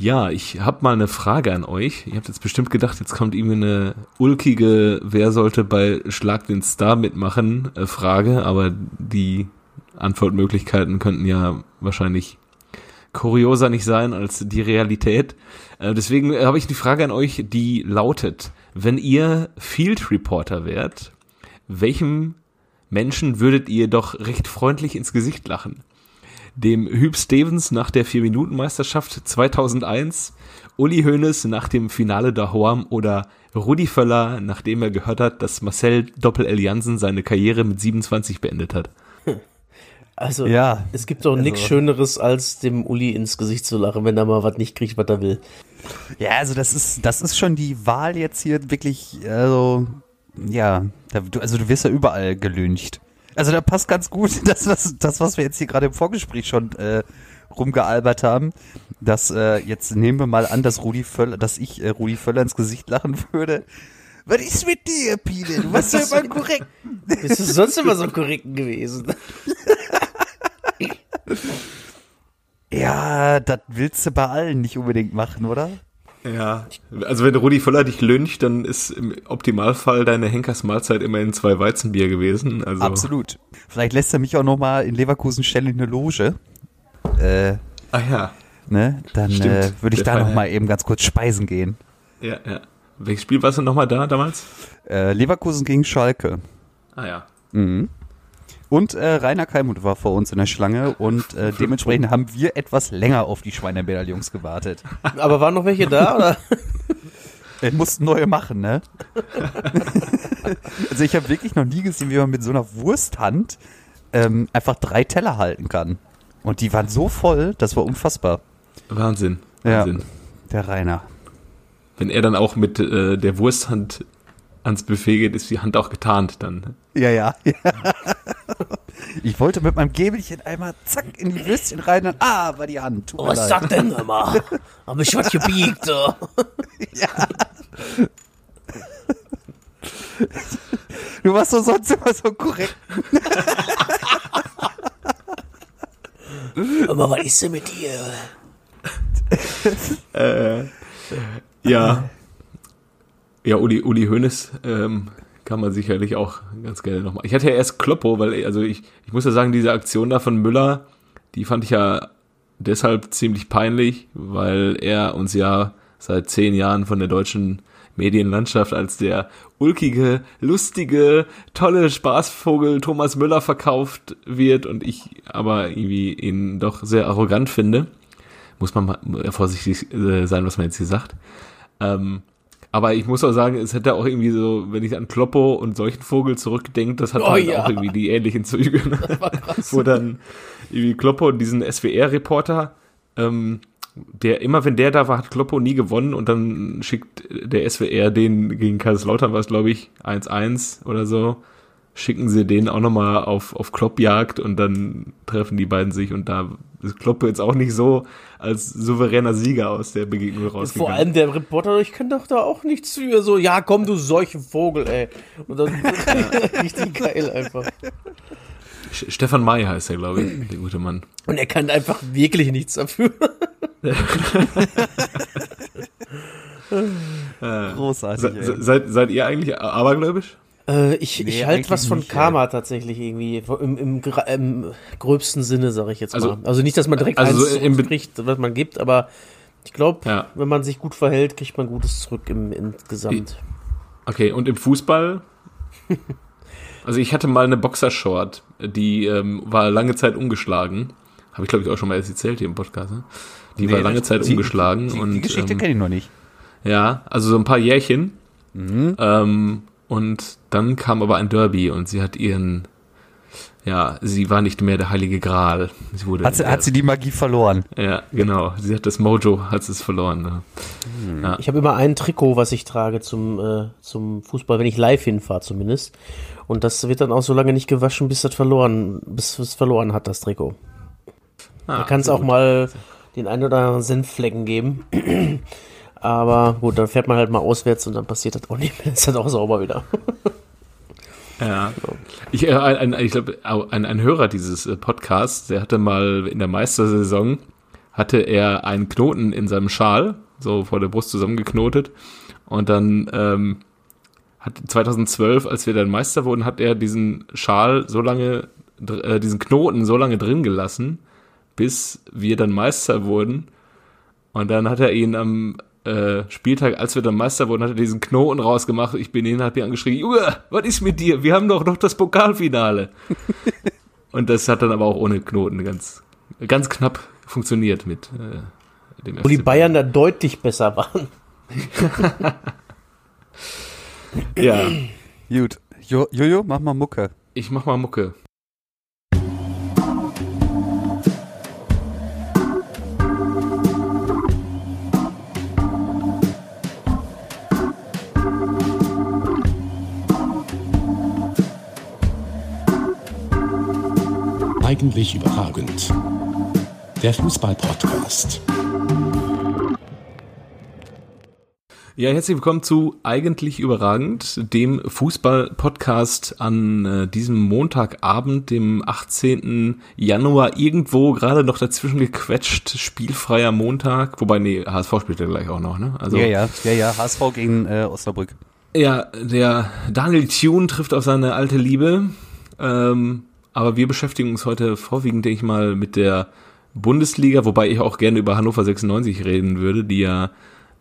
Ja, ich habe mal eine Frage an euch. Ihr habt jetzt bestimmt gedacht, jetzt kommt irgendwie eine ulkige, wer sollte bei Schlag den Star mitmachen, äh, Frage, aber die Antwortmöglichkeiten könnten ja wahrscheinlich kurioser nicht sein als die Realität. Äh, deswegen habe ich die Frage an euch, die lautet, wenn ihr Field Reporter wärt, welchem Menschen würdet ihr doch recht freundlich ins Gesicht lachen? Dem Hüb Stevens nach der Vier-Minuten-Meisterschaft 2001, Uli Hoeneß nach dem Finale der Hoam oder Rudi Völler, nachdem er gehört hat, dass Marcel Doppel-L Jansen seine Karriere mit 27 beendet hat. Also, ja, es gibt doch also. nichts Schöneres, als dem Uli ins Gesicht zu lachen, wenn er mal was nicht kriegt, was er will. Ja, also das ist, das ist schon die Wahl jetzt hier wirklich, also, ja, also du wirst ja überall gelüncht. Also da passt ganz gut das, was, das, was wir jetzt hier gerade im Vorgespräch schon äh, rumgealbert haben. Dass äh, jetzt nehmen wir mal an, dass Rudi Völler, dass ich äh, Rudi Völler ins Gesicht lachen würde. Was ist mit dir, Pile? Du warst ja immer korrekt. Bist du sonst immer so korrekt gewesen? ja, das willst du bei allen nicht unbedingt machen, oder? Ja, also wenn Rudi Völler dich lyncht, dann ist im Optimalfall deine Henkers Mahlzeit immerhin zwei Weizenbier gewesen. Also Absolut. Vielleicht lässt er mich auch noch mal in Leverkusen stellen in eine Loge. Äh, ah ja. Ne? Dann äh, würde ich da noch mal eben ganz kurz speisen gehen. Ja, ja. Welches Spiel warst du noch mal da damals? Äh, Leverkusen gegen Schalke. Ah ja. Mhm. Und äh, Rainer Kalmuth war vor uns in der Schlange und äh, dementsprechend haben wir etwas länger auf die Schweinemedaillons gewartet. Aber waren noch welche da, oder? Wir mussten neue machen, ne? also ich habe wirklich noch nie gesehen, wie man mit so einer Wursthand ähm, einfach drei Teller halten kann. Und die waren so voll, das war unfassbar. Wahnsinn. Wahnsinn. Ja, der Rainer. Wenn er dann auch mit äh, der Wursthand ans Buffet geht, ist die Hand auch getarnt dann. Ja, ja. ja. Ich wollte mit meinem Gäbelchen einmal zack in die Würstchen rein und ah, war die Hand. Tut oh, was sagt denn immer? Hab ich was gebiegt, so. Ja. Du warst doch sonst immer so korrekt. Aber was ist denn mit dir? äh, ja. Ja, Uli, Uli Hoeneß ähm, kann man sicherlich auch ganz gerne nochmal. Ich hatte ja erst Kloppo, weil, also ich, ich muss ja sagen, diese Aktion da von Müller, die fand ich ja deshalb ziemlich peinlich, weil er uns ja seit zehn Jahren von der deutschen Medienlandschaft als der ulkige, lustige, tolle Spaßvogel Thomas Müller verkauft wird und ich aber irgendwie ihn doch sehr arrogant finde. Muss man mal vorsichtig äh, sein, was man jetzt hier sagt. Ähm, aber ich muss auch sagen, es hätte auch irgendwie so, wenn ich an Kloppo und solchen Vogel zurückdenke, das hat oh, halt ja. auch irgendwie die ähnlichen Züge. Ne? Wo dann irgendwie Kloppo und diesen SWR-Reporter, ähm, der immer, wenn der da war, hat Kloppo nie gewonnen und dann schickt der SWR den gegen Kaiserslautern war es, glaube ich, 1-1 oder so schicken sie den auch nochmal auf, auf Kloppjagd und dann treffen die beiden sich und da ist Klopp jetzt auch nicht so als souveräner Sieger aus der Begegnung rausgegangen. Vor allem der Reporter, ich kann doch da auch nichts für, so, ja komm du solche Vogel, ey. Und dann richtig geil einfach. Stefan May heißt er, glaube ich, der gute Mann. Und er kann einfach wirklich nichts dafür. Großartig. Se, seid, seid ihr eigentlich abergläubisch? Äh, ich nee, ich halte was von nicht, Karma ey. tatsächlich irgendwie. Im, im, im gröbsten Sinne, sage ich jetzt also, mal. Also nicht, dass man direkt also eins kriegt, was man gibt, aber ich glaube, ja. wenn man sich gut verhält, kriegt man Gutes zurück im insgesamt. Okay, und im Fußball? also ich hatte mal eine Boxershort, die ähm, war lange Zeit umgeschlagen. Habe ich, glaube ich, auch schon mal erzählt hier im Podcast. Ne? Die nee, war lange Zeit die, umgeschlagen. Die, und, die Geschichte ähm, kenne ich noch nicht. Ja, also so ein paar Jährchen. Mhm. Ähm, und dann kam aber ein Derby und sie hat ihren, ja, sie war nicht mehr der heilige Gral. Sie wurde hat, sie, hat sie die Magie verloren? Ja, genau. Sie hat das Mojo, hat es verloren. Ne? Hm. Ja. Ich habe immer ein Trikot, was ich trage zum, äh, zum Fußball, wenn ich live hinfahre zumindest. Und das wird dann auch so lange nicht gewaschen, bis das verloren, bis es verloren hat, das Trikot. Ah, da kann es auch gut. mal den einen oder anderen Senfflecken geben. Aber gut, dann fährt man halt mal auswärts und dann passiert das auch nicht mehr. Ist halt auch sauber wieder. Ja. Ich, äh, ich glaube, ein, ein Hörer dieses äh, Podcasts, der hatte mal in der Meistersaison, hatte er einen Knoten in seinem Schal, so vor der Brust zusammengeknotet. Und dann ähm, hat 2012, als wir dann Meister wurden, hat er diesen Schal so lange, äh, diesen Knoten so lange drin gelassen, bis wir dann Meister wurden. Und dann hat er ihn am äh, Spieltag, als wir dann Meister wurden, hat er diesen Knoten rausgemacht. Ich bin ihn, hab ihn angeschrien, Junge, was ist mit dir? Wir haben doch noch das Pokalfinale. Und das hat dann aber auch ohne Knoten ganz, ganz knapp funktioniert mit äh, dem Wo die Bayern da deutlich besser waren. ja. Gut. Jo Jojo, mach mal Mucke. Ich mach mal Mucke. Eigentlich überragend. Der Fußball-Podcast. Ja, herzlich willkommen zu Eigentlich überragend, dem Fußball-Podcast an äh, diesem Montagabend, dem 18. Januar, irgendwo gerade noch dazwischen gequetscht, spielfreier Montag, wobei, nee, HSV spielt ja gleich auch noch, ne? Also, ja, ja, ja, ja, HSV gegen äh, Osnabrück. Ja, der Daniel Thune trifft auf seine alte Liebe. Ähm, aber wir beschäftigen uns heute vorwiegend, denke ich mal, mit der Bundesliga, wobei ich auch gerne über Hannover 96 reden würde, die ja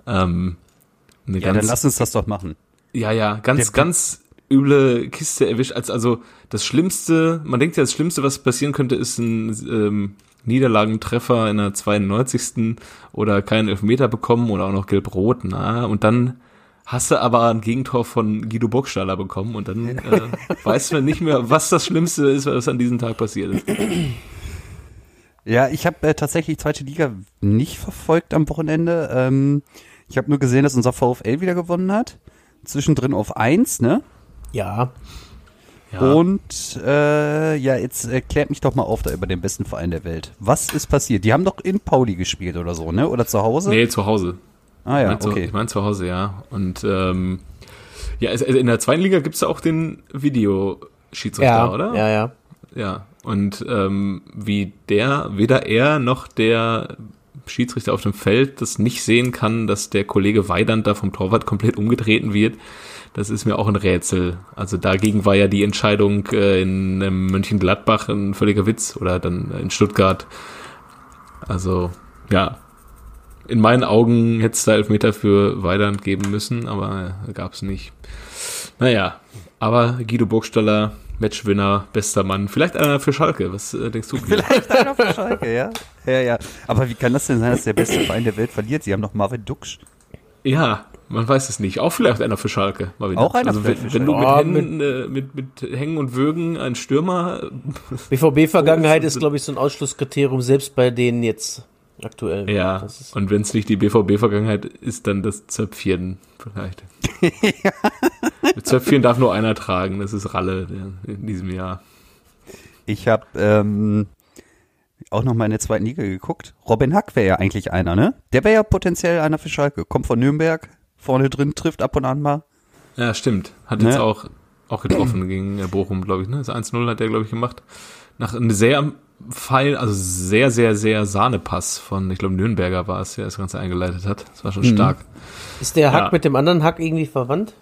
ähm, eine ja, ganz, dann lass uns das doch machen. Ja, ja, ganz, der, ganz üble Kiste erwischt. Als, also das Schlimmste, man denkt ja, das Schlimmste, was passieren könnte, ist ein ähm, Niederlagentreffer in der 92. oder keinen Elfmeter bekommen oder auch noch gelb-rot, na, und dann hast du aber ein Gegentor von Guido Burgstaller bekommen und dann äh, weiß man nicht mehr, was das Schlimmste ist, was an diesem Tag passiert ist. Ja, ich habe äh, tatsächlich zweite Liga nicht verfolgt am Wochenende. Ähm, ich habe nur gesehen, dass unser VfL wieder gewonnen hat. Zwischendrin auf eins, ne? Ja. ja. Und äh, ja, jetzt erklärt mich doch mal auf da über den besten Verein der Welt. Was ist passiert? Die haben doch in Pauli gespielt oder so, ne? Oder zu Hause? Nee, zu Hause. Ah ja, ich mein, okay. ich meine zu Hause, ja. Und ähm, ja, also in der zweiten Liga gibt's ja auch den Videoschiedsrichter, ja, oder? Ja, ja. Ja. Und ähm, wie der, weder er noch der Schiedsrichter auf dem Feld das nicht sehen kann, dass der Kollege Weidand da vom Torwart komplett umgetreten wird, das ist mir auch ein Rätsel. Also dagegen war ja die Entscheidung äh, in ähm, Mönchengladbach ein völliger Witz oder dann in Stuttgart. Also ja, in meinen Augen hätte es da Elfmeter für Weidand geben müssen, aber gab es nicht. Naja, aber Guido Burgstaller, Matchwinner, bester Mann. Vielleicht einer für Schalke. Was äh, denkst du? Vielleicht einer für Schalke, ja. Ja, ja. Aber wie kann das denn sein, dass der beste Verein der Welt verliert? Sie haben noch Marvin Duksch. Ja, man weiß es nicht. Auch vielleicht einer für Schalke. Marvin Auch einer also, für wenn, wenn du mit, Händen, äh, mit, mit Hängen und Würgen einen Stürmer. BVB-Vergangenheit ist, glaube ich, so ein Ausschlusskriterium, selbst bei denen jetzt aktuell. Ja, und wenn es nicht die BVB-Vergangenheit ist, dann das Zöpfchen vielleicht. ja. Zöpfchen darf nur einer tragen, das ist Ralle in diesem Jahr. Ich habe ähm, auch noch mal in der zweiten Liga geguckt. Robin Hack wäre ja eigentlich einer, ne? Der wäre ja potenziell einer für Schalke. Kommt von Nürnberg, vorne drin, trifft ab und an mal. Ja, stimmt. Hat ne? jetzt auch, auch getroffen gegen Bochum, glaube ich, ne? Das 1-0 hat der, glaube ich, gemacht. Nach einem sehr Pfeil, also sehr, sehr, sehr Sahnepass von, ich glaube, Nürnberger war es, der das Ganze eingeleitet hat. Das war schon mhm. stark. Ist der Hack ja. mit dem anderen Hack irgendwie verwandt?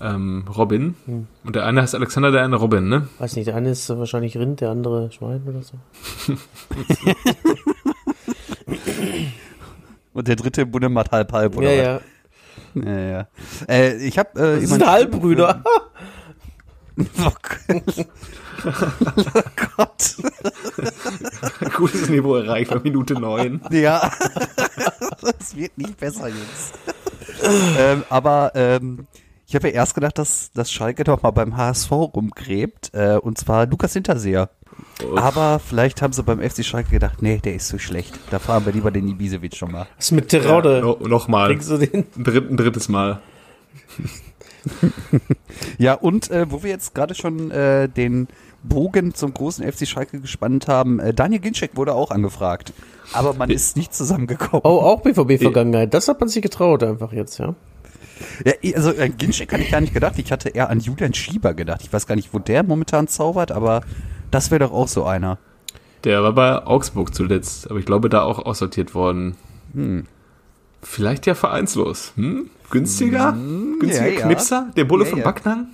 Ähm, Robin. Mhm. Und der eine heißt Alexander, der eine Robin, ne? Weiß nicht, der eine ist wahrscheinlich Rind, der andere Schwein oder so. Und der dritte Bundemat halb halb, oder? Ja, was? ja. Ja, ja. Äh, ich hab, äh, das sind Halbbrüder. oh Gott. Gutes Niveau erreicht bei Minute 9. Ja. Es wird nicht besser, Jungs. ähm, aber ähm, ich habe ja erst gedacht, dass, dass Schalke doch mal beim HSV rumgräbt. Äh, und zwar Lukas Hinterseher. Uff. Aber vielleicht haben sie beim FC Schalke gedacht, nee, der ist zu schlecht. Da fahren wir lieber den Ibisevic schon mal. Was ist mit Terode? Ja, no, Nochmal. Ein, dritt, ein drittes Mal. ja, und äh, wo wir jetzt gerade schon äh, den Bogen zum großen FC Schalke gespannt haben, äh, Daniel Ginczek wurde auch angefragt. Aber man ist nicht zusammengekommen. Oh, auch BVB-Vergangenheit. Das hat man sich getraut einfach jetzt, ja. Ja, also an Ginczek hatte ich gar nicht gedacht. Ich hatte eher an Julian Schieber gedacht. Ich weiß gar nicht, wo der momentan zaubert, aber das wäre doch auch so einer. Der war bei Augsburg zuletzt, aber ich glaube, da auch aussortiert worden. Hm. Vielleicht ja vereinslos. Hm? Günstiger? Günstiger ja, ja. Knipser? Der Bulle Ja, von ja. Backnang?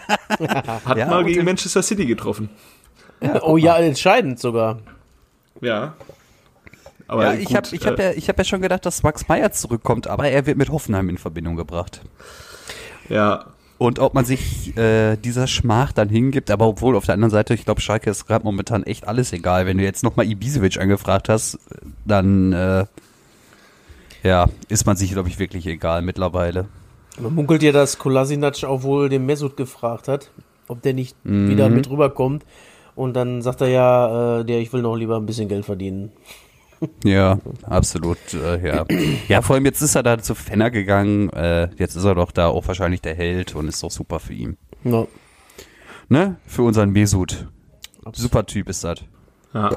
Hat Ja, mal gegen Manchester City getroffen. oh ja, entscheidend sogar. Ja. Aber Ja, gut, ich habe ich hab äh, ja, ich hab ja schon gedacht, dass Max Meyer zurückkommt, aber er wird mit Hoffenheim in Verbindung gebracht. ja, Und ob man sich äh, dieser Schmach dann hingibt, aber obwohl auf der anderen Seite, ich glaube, Schalke ist gerade momentan echt alles egal. Wenn du jetzt nochmal Ibisevic angefragt hast, dann äh, ja, ist man sich, glaube ich, wirklich egal mittlerweile. Man munkelt ja, dass Kolasinac auch wohl den Mesut gefragt hat, ob der nicht wieder mit rüberkommt. Und dann sagt er ja, äh, der, ich will noch lieber ein bisschen Geld verdienen. Ja, absolut, äh, ja. Ja, vor allem jetzt ist er da zu Fenner gegangen, äh, jetzt ist er doch da auch wahrscheinlich der Held und ist doch super für ihn. Ja. Ne? Für unseren Mesut. Super Typ ist das. ja.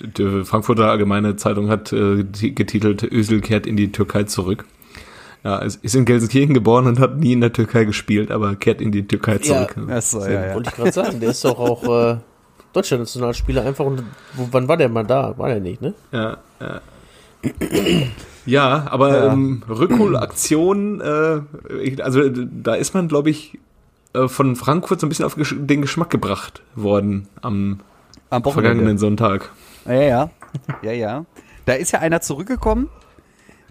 Die Frankfurter Allgemeine Zeitung hat äh, ti- getitelt, Özil kehrt in die Türkei zurück. Ja, ist in Gelsenkirchen geboren und hat nie in der Türkei gespielt, aber kehrt in die Türkei zurück. Achso, Wollte ich gerade sagen, der ist doch auch äh, deutscher Nationalspieler einfach. Und, wo, wann war der mal da? War der nicht, ne? Ja, ja. ja aber Ja. Ähm, Rückholaktion, äh, also da ist man, glaube ich, äh, von Frankfurt so ein bisschen auf den Geschmack gebracht worden am Am vergangenen Sonntag. Ja, ja. Ja, ja. Da ist ja einer zurückgekommen,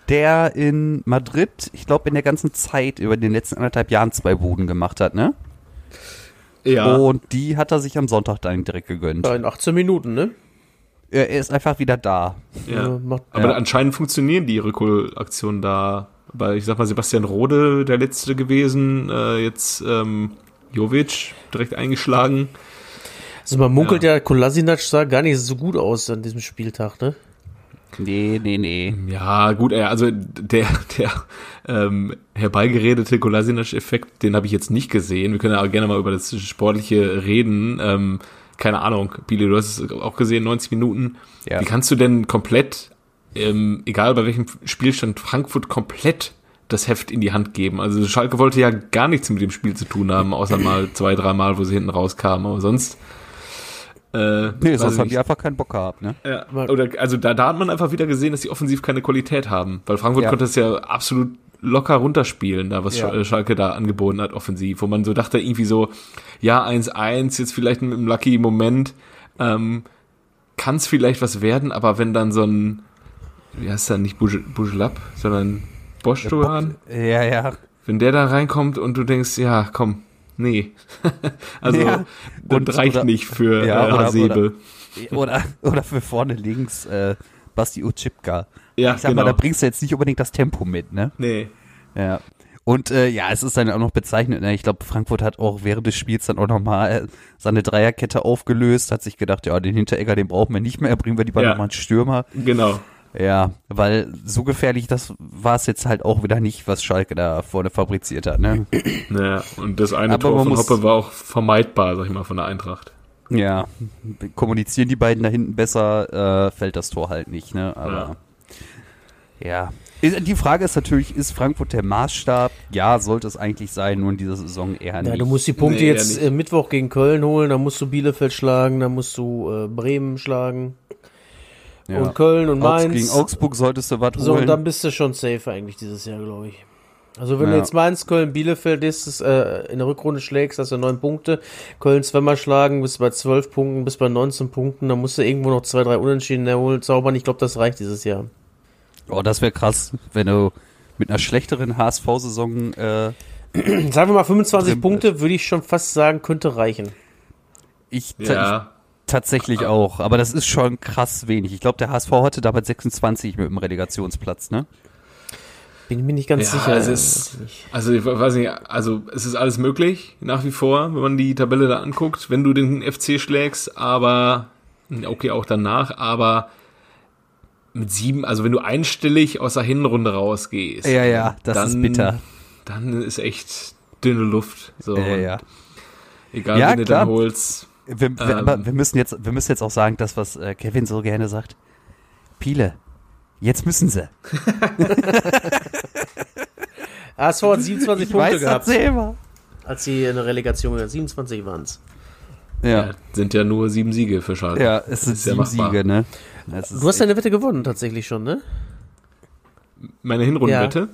der in Madrid, ich glaube, in der ganzen Zeit über den letzten anderthalb Jahren zwei Buden gemacht hat, ne? Ja, Und die hat er sich am Sonntag dann direkt gegönnt. Ja, in 18 Minuten, ne? Er ist einfach wieder da. ja. Macht, Aber Ja. anscheinend funktionieren die Rückholaktionen da. Weil ich sag mal, Sebastian Rode, der letzte gewesen, äh, jetzt ähm, Jovic direkt eingeschlagen. also man munkelt ja, Kolasinac sah gar nicht so gut aus an diesem Spieltag, ne? Nee, nee, nee. Ja, gut, äh, also der, der ähm, herbeigeredete Kolasinac-Effekt, den habe ich jetzt nicht gesehen. Wir können ja auch gerne mal über das Sportliche reden. Ähm, keine Ahnung, Billy, du hast es auch gesehen, 90 Minuten. Ja. Wie kannst du denn komplett, ähm, egal bei welchem Spielstand, Frankfurt komplett das Heft in die Hand geben? Also Schalke wollte ja gar nichts mit dem Spiel zu tun haben, außer mal zwei, dreimal, wo sie hinten rauskamen. Aber sonst... Äh, Nee, sonst haben die einfach keinen Bock gehabt, ne? Ja, oder also da, da hat man einfach wieder gesehen, dass die offensiv keine Qualität haben. Weil Frankfurt Ja. konnte es ja absolut locker runterspielen, da was Ja. Sch- Schalke da angeboten hat, offensiv. Wo man so dachte, irgendwie so, ja, 1-1, jetzt vielleicht mit einem lucky Moment, ähm, kann es vielleicht was werden, aber wenn dann so ein, wie heißt der, nicht Buj- Bujelab, sondern Bosch-Duran, Ja, ja. wenn der da reinkommt und du denkst, ja, komm, nee. also, Ja. das Und- reicht oder- nicht für Ja, äh, oder- Hasebe. Oder, oder für vorne links äh, Basti Utschipka. Ja, Ich sag genau. mal, da bringst du jetzt nicht unbedingt das Tempo mit, ne? nee. Ja. Und äh, ja, es ist dann auch noch bezeichnet. Ne? Ich glaube, Frankfurt hat auch während des Spiels dann auch nochmal äh, seine Dreierkette aufgelöst, hat sich gedacht, ja, den Hinteregger, den brauchen wir nicht mehr, bringen wir lieber Ja. nochmal einen Stürmer. Genau. Ja, weil so gefährlich, das war es jetzt halt auch wieder nicht, was Schalke da vorne fabriziert hat, ne? Naja, und das eine Aber Tor von muss- Hoppe war auch vermeidbar, sag ich mal, von der Eintracht. Ja, kommunizieren die beiden da hinten besser, äh, fällt das Tor halt nicht, ne? Aber ja. Ist- Die Frage ist natürlich, ist Frankfurt der Maßstab? Ja, sollte es eigentlich sein, nur in dieser Saison eher nicht. Ja, du musst die Punkte Nee, jetzt äh, Mittwoch gegen Köln holen, dann musst du Bielefeld schlagen, dann musst du äh, Bremen schlagen Ja. und Köln und Augs- Mainz. Gegen Augsburg solltest du was so, holen. und dann bist du schon safe eigentlich dieses Jahr, glaube ich. Also wenn du Ja. jetzt Mainz, Köln, Bielefeld ist, äh, in der Rückrunde schlägst, hast du neun Punkte. Köln zweimal schlagen, bist bei zwölf Punkten, bist bei 19 Punkten. Dann musst du irgendwo noch zwei, drei Unentschieden erholen, zaubern. Ich glaube, das reicht dieses Jahr. oh, das wäre krass, wenn du mit einer schlechteren HSV-Saison äh, Sagen wir mal 25 Drin- Punkte, würde ich schon fast sagen, könnte reichen. ich, Ja. Ich tatsächlich auch. Aber das ist schon krass wenig. Ich glaube, der HSV hatte damals 26 mit dem Relegationsplatz, ne? Bin mir nicht ganz Ja, sicher. es ist- Also ich weiß nicht, also es ist alles möglich, nach wie vor, wenn man die Tabelle da anguckt, wenn du den FC schlägst, aber okay, auch danach, aber mit sieben, also wenn du einstellig aus der Hinrunde rausgehst, Ja, ja, das ist bitter. Dann ist echt dünne Luft. So, Ja, ja. Egal, Ja, wen du klar. dann holst. Wir, wir, Ähm. aber wir müssen jetzt, wir müssen jetzt auch sagen, das, was äh, Kevin so gerne sagt. Piele, jetzt müssen sie. HSV hat 27 Punkte weiß gehabt, selber. als sie in der Relegation waren. 27 waren es. Ja. sind ja nur sieben Siege für Schalke. Ja, es sind Ist ja sieben machbar. Siege, ne? Du hast deine Wette gewonnen tatsächlich schon, ne? Meine Hinrundenwette? Ja,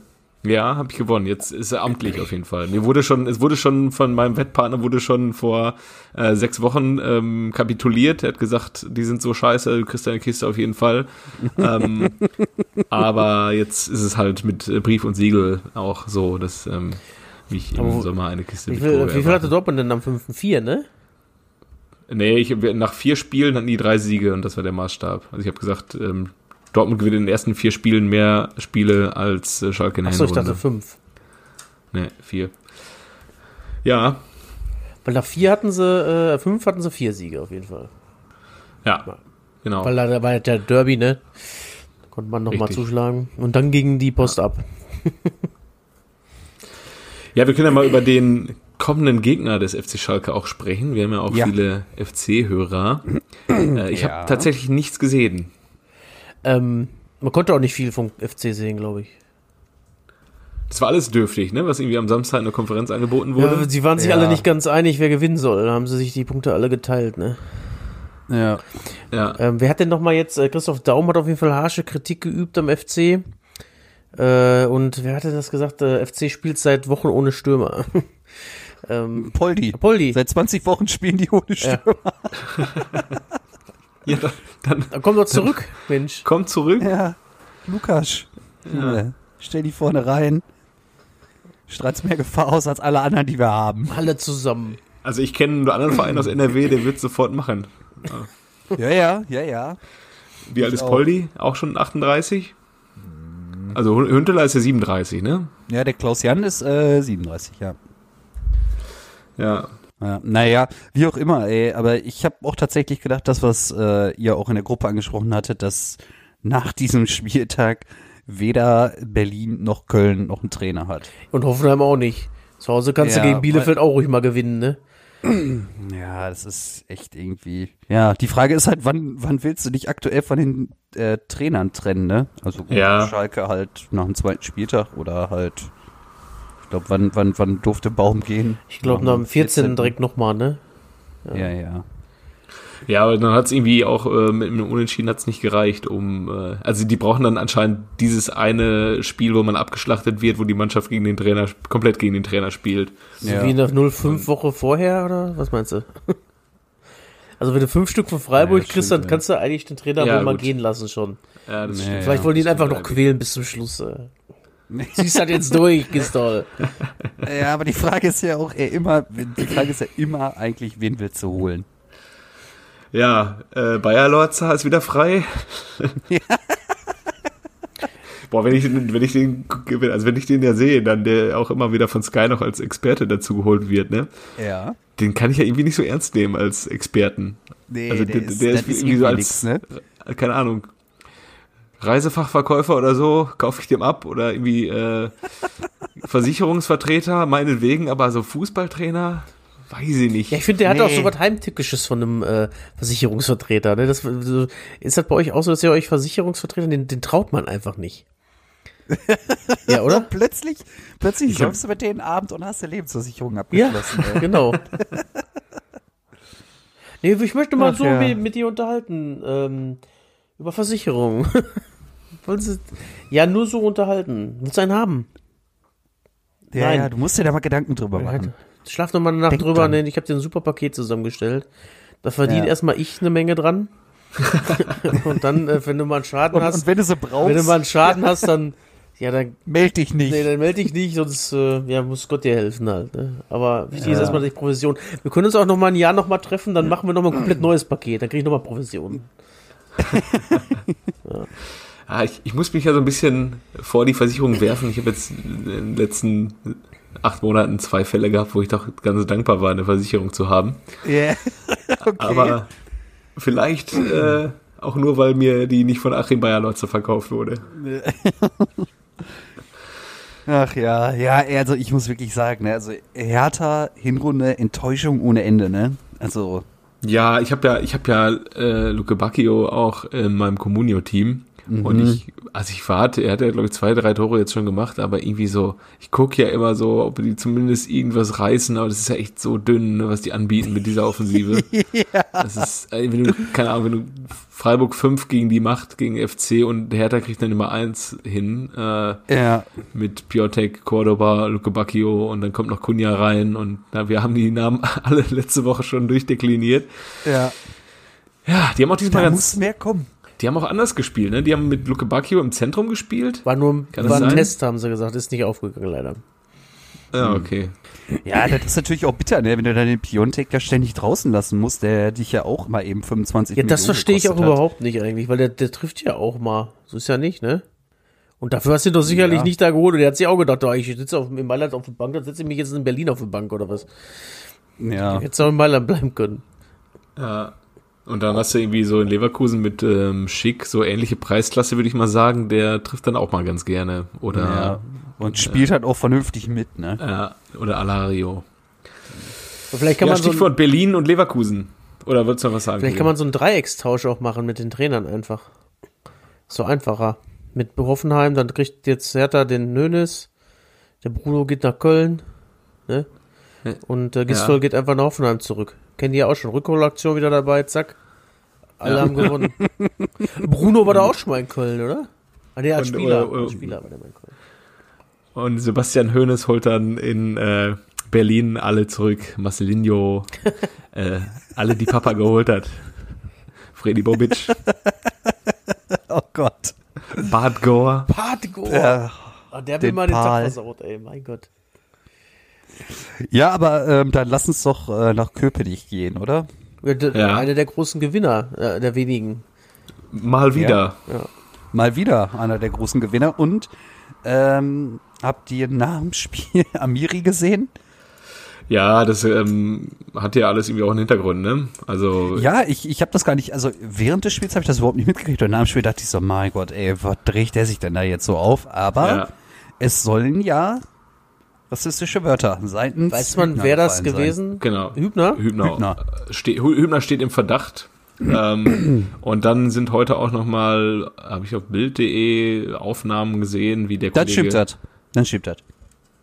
habe ich gewonnen. Jetzt ist er amtlich auf jeden Fall. Mir wurde schon, es wurde schon von meinem Wettpartner wurde schon vor äh, sechs Wochen ähm, kapituliert. Er hat gesagt, die sind so scheiße, du kriegst deine Kiste auf jeden Fall. ähm, aber jetzt ist es halt mit Brief und Siegel auch so, dass ähm, ich im Aber wo- Sommer eine Kiste Wie viel, wie viel hatte Dortmund denn am 5.4, ne? Nee, ich, nach vier Spielen hatten die drei Siege und das war der Maßstab. Also ich habe gesagt, ähm, Dortmund gewinnt in den ersten vier Spielen mehr Spiele als äh, Schalke in der Achso, ich dachte 5. Nee, vier. Ja, Weil nach 4 hatten sie, äh, 5 hatten sie 4 Siege auf jeden Fall. ja, genau. Weil da, war ja der Derby, ne? Da konnte man nochmal zuschlagen. Und dann ging die Post ab. Ja, wir können ja mal über den kommenden Gegner des FC Schalke auch sprechen. Wir haben ja auch Ja. viele FC-Hörer. äh, ich Ja. habe tatsächlich nichts gesehen. Ähm, man konnte auch nicht viel vom FC sehen, glaube ich. Das war alles dürftig, ne? Was irgendwie am Samstag in der Konferenz angeboten wurde. Ja, sie waren sich Ja. alle nicht ganz einig, wer gewinnen soll. Da haben sie sich die Punkte alle geteilt, ne? Ja. Ja, Ähm, wer hat denn nochmal jetzt, äh, Christoph Daum hat auf jeden Fall harsche Kritik geübt am FC. Äh, und wer hatte das gesagt? Der FC spielt seit Wochen ohne Stürmer. ähm, Poldi. Poldi. Seit 20 Wochen spielen die ohne Stürmer. ja dann, dann Dann komm doch zurück, Mensch. kommt zurück. Ja. Lukas. Junge, Stell die vorne rein. Strahlst mehr Gefahr aus als alle anderen, die wir haben. Alle zusammen. Also ich kenne einen anderen Verein aus NRW, der wird sofort machen. Ja, ja, ja, ja. Wie alt ist auch. Poldi? Auch schon 38? Also Hünteler ist ja 37, ne? Ja, der Klaus Jan ist äh, 37, ja. Ja. Ja, naja, wie auch immer, ey, aber ich habe auch tatsächlich gedacht, das, was äh, ihr auch in der Gruppe angesprochen hattet, dass nach diesem Spieltag weder Berlin noch Köln noch einen Trainer hat. Und Hoffenheim auch nicht. Zu Hause kannst Ja, du gegen Bielefeld auch ruhig mal gewinnen, ne? Ja, das ist echt irgendwie. Ja, die Frage ist halt, wann, wann willst du dich aktuell von den äh, Trainern trennen, ne? Also gut, Ja. Schalke halt nach dem zweiten Spieltag oder halt, glaube, wann, wann, wann durfte Baum gehen? Ich glaube, nach dem 14. direkt nochmal, ne? Ja, ja. Ja, aber dann hat es irgendwie auch äh, mit einem Unentschieden hat's nicht gereicht, um äh, also die brauchen dann anscheinend dieses eine Spiel, wo man abgeschlachtet wird, wo die Mannschaft gegen den Trainer komplett gegen den Trainer spielt. So Ja. wie in der 05 Woche vorher, oder? Was meinst du? Also wenn du fünf Stück von Freiburg Ja, kriegst, dann ja. kannst du eigentlich den Trainer Ja, wohl mal gut. gehen lassen schon. Ja, das Nee. Vielleicht Ja, wollen die ihn einfach noch quälen bis zum Schluss. Äh. Ziehst halt jetzt durch, Gistol. Ja, aber die Frage ist ja auch eher immer, die Frage ist ja immer eigentlich, wen willst du holen? Ja, äh, Bayer Lorza ist wieder frei. Boah, wenn ich, den- wenn ich den, also wenn ich den ja sehe, dann der auch immer wieder von Sky noch als Experte dazu geholt wird, ne? Ja. Den kann ich ja irgendwie nicht so ernst nehmen als Experten. Nee, Also der, der- ist, der ist ist irgendwie so als- nix, ne? Keine Ahnung. Reisefachverkäufer oder so, kaufe ich dem ab oder irgendwie äh, Versicherungsvertreter, meinetwegen, aber so Fußballtrainer, weiß ich nicht. Ja, ich finde, der hat auch Nee. so was Heimtückisches von einem äh, Versicherungsvertreter. Ne? Das, so, ist das bei euch auch so, dass ihr euch Versicherungsvertreter, den, den traut man einfach nicht. ja, oder? Plötzlich, plötzlich säufst du mit denen Abend und hast eine Lebensversicherung Ja, abgeschlossen. ey. genau. nee, ich möchte mal Ach, so ja. mit, mit dir unterhalten. Ähm, über Versicherungen. Wollen Sie, ja, nur so unterhalten. Willst du einen haben? Ja, Nein. ja, du musst dir da mal Gedanken drüber machen. Schlaf noch mal eine Nacht Denk drüber. dran. Ne? Ich habe dir ein super Paket zusammengestellt. Da verdient Ja. erstmal ich eine Menge dran. und dann, äh, wenn du mal einen Schaden Und, hast, und wenn du sie wenn du brauchst, mal einen Schaden hast, dann, ja, dann, meld dich nicht. nee, dann melde dich nicht, sonst, äh, ja, muss Gott dir helfen halt. Ne? Aber wichtig ist Ja. erstmal die Provision. Wir können uns auch noch mal ein Jahr noch mal treffen, dann machen wir noch mal ein komplett neues Paket. Dann krieg ich noch mal Provision. Ah, ich, ich muss mich ja so ein bisschen vor die Versicherung werfen. Ich habe jetzt in den letzten acht Monaten zwei Fälle gehabt, wo ich doch ganz dankbar war, eine Versicherung zu haben. Ja. okay. Aber vielleicht äh, auch nur, weil mir die nicht von Achim Bayerlotze verkauft wurde. Ach ja, ja, also ich muss wirklich sagen, ne, also Hertha, Hinrunde, Enttäuschung ohne Ende, ne? Also, Ja, ich habe ja, ich habe ja äh, Luke Bacchio auch in meinem Comunio-Team und ich also ich warte, er hat ja, glaube ich, zwei, drei Tore jetzt schon gemacht, aber irgendwie so, ich gucke ja immer so, ob die zumindest irgendwas reißen, aber das ist ja echt so dünn, ne, was die anbieten mit dieser Offensive. ja. Das ist, wenn du, keine Ahnung, wenn du Freiburg 5 gegen die macht, gegen FC und Hertha kriegt dann immer eins hin, äh, Ja. mit Piotek, Cordoba, Luke Bacchio und dann kommt noch Kunja rein und na, wir haben die Namen alle letzte Woche schon durchdekliniert. Ja. Ja, die haben auch diesmal Da ganz, muss mehr kommen. Die haben auch anders gespielt, ne? Die haben mit Luke Bacchio im Zentrum gespielt. War nur Kann das war ein sein? Test, haben sie gesagt, ist nicht aufgegangen leider. Ja, okay. Ja, das ist natürlich auch bitter, ne? wenn du dann den Piontek da ständig draußen lassen musst, der dich ja auch mal eben 25 Ja, das verstehe ich auch hat. überhaupt nicht eigentlich, weil der, der trifft ja auch mal. So ist ja nicht, ne? Und dafür hast du ihn doch sicherlich Ja. nicht da geholt. Und der hat sich auch gedacht, oh, ich sitze auf, in Mailand auf der Bank, dann setze ich mich jetzt in Berlin auf die Bank oder was. Ja. Hättest auch in Mailand bleiben können. Ja. Und dann hast du irgendwie so in Leverkusen mit ähm, Schick, so ähnliche Preisklasse, würde ich mal sagen, der trifft dann auch mal ganz gerne. ja. Oder, Und spielt halt auch vernünftig mit, ne? ja. oder Alario. Und vielleicht kann ja, man so ein, Stichwort Berlin und Leverkusen. Oder würdest du noch was sagen? vielleicht kann man so einen Dreieckstausch auch machen mit den Trainern einfach. So einfacher. Mit Hoffenheim, dann kriegt jetzt Hertha den Nönes, der Bruno geht nach Köln, ne? Ja. Und äh, Gistol Ja. geht einfach nach Hoffenheim zurück. Kennen die ja auch schon. Rückholaktion wieder dabei, zack. Alle Ja. haben gewonnen. Bruno war da auch schon mal in Köln, oder? Ah, nee, als Und, Spieler. äh, äh, als Spieler war der mal in Köln. Und Sebastian Hoeneß holt dann in äh, Berlin alle zurück. Marcelinho, äh, alle, die Papa geholt hat. Freddy Bobic, Oh Gott. Bart Gore. Partigo! Ja, Ah, der hat mir mal den Tag versaut, ey, mein Gott. Ja aber ähm, dann lass uns doch äh, nach Köpenick gehen, oder? Ja, Ja. Einer der großen Gewinner, äh, der wenigen. Mal wieder. Mal wieder einer der großen Gewinner. Und ähm, habt ihr nach dem Spiel Amiri gesehen? Ja, das ähm, hat ja alles irgendwie auch einen Hintergrund, ne? Also, Ja, ich, ich habe das gar nicht, also während des Spiels habe ich das überhaupt nicht mitgekriegt und nach dem Spiel dachte ich so, mein Gott, ey, was dreht der sich denn da jetzt so auf? Aber Ja. es sollen ja rassistische Wörter seitens Weiß man, Hübner wer das gefallen sein. gewesen? genau. Hübner? Hübner. Hübner. Ste Hü- Hübner steht im Verdacht. ähm, und dann sind heute auch noch mal, habe ich auf Bild.de Aufnahmen gesehen, wie der Dann Kollege... stimmt das. Dann stimmt das.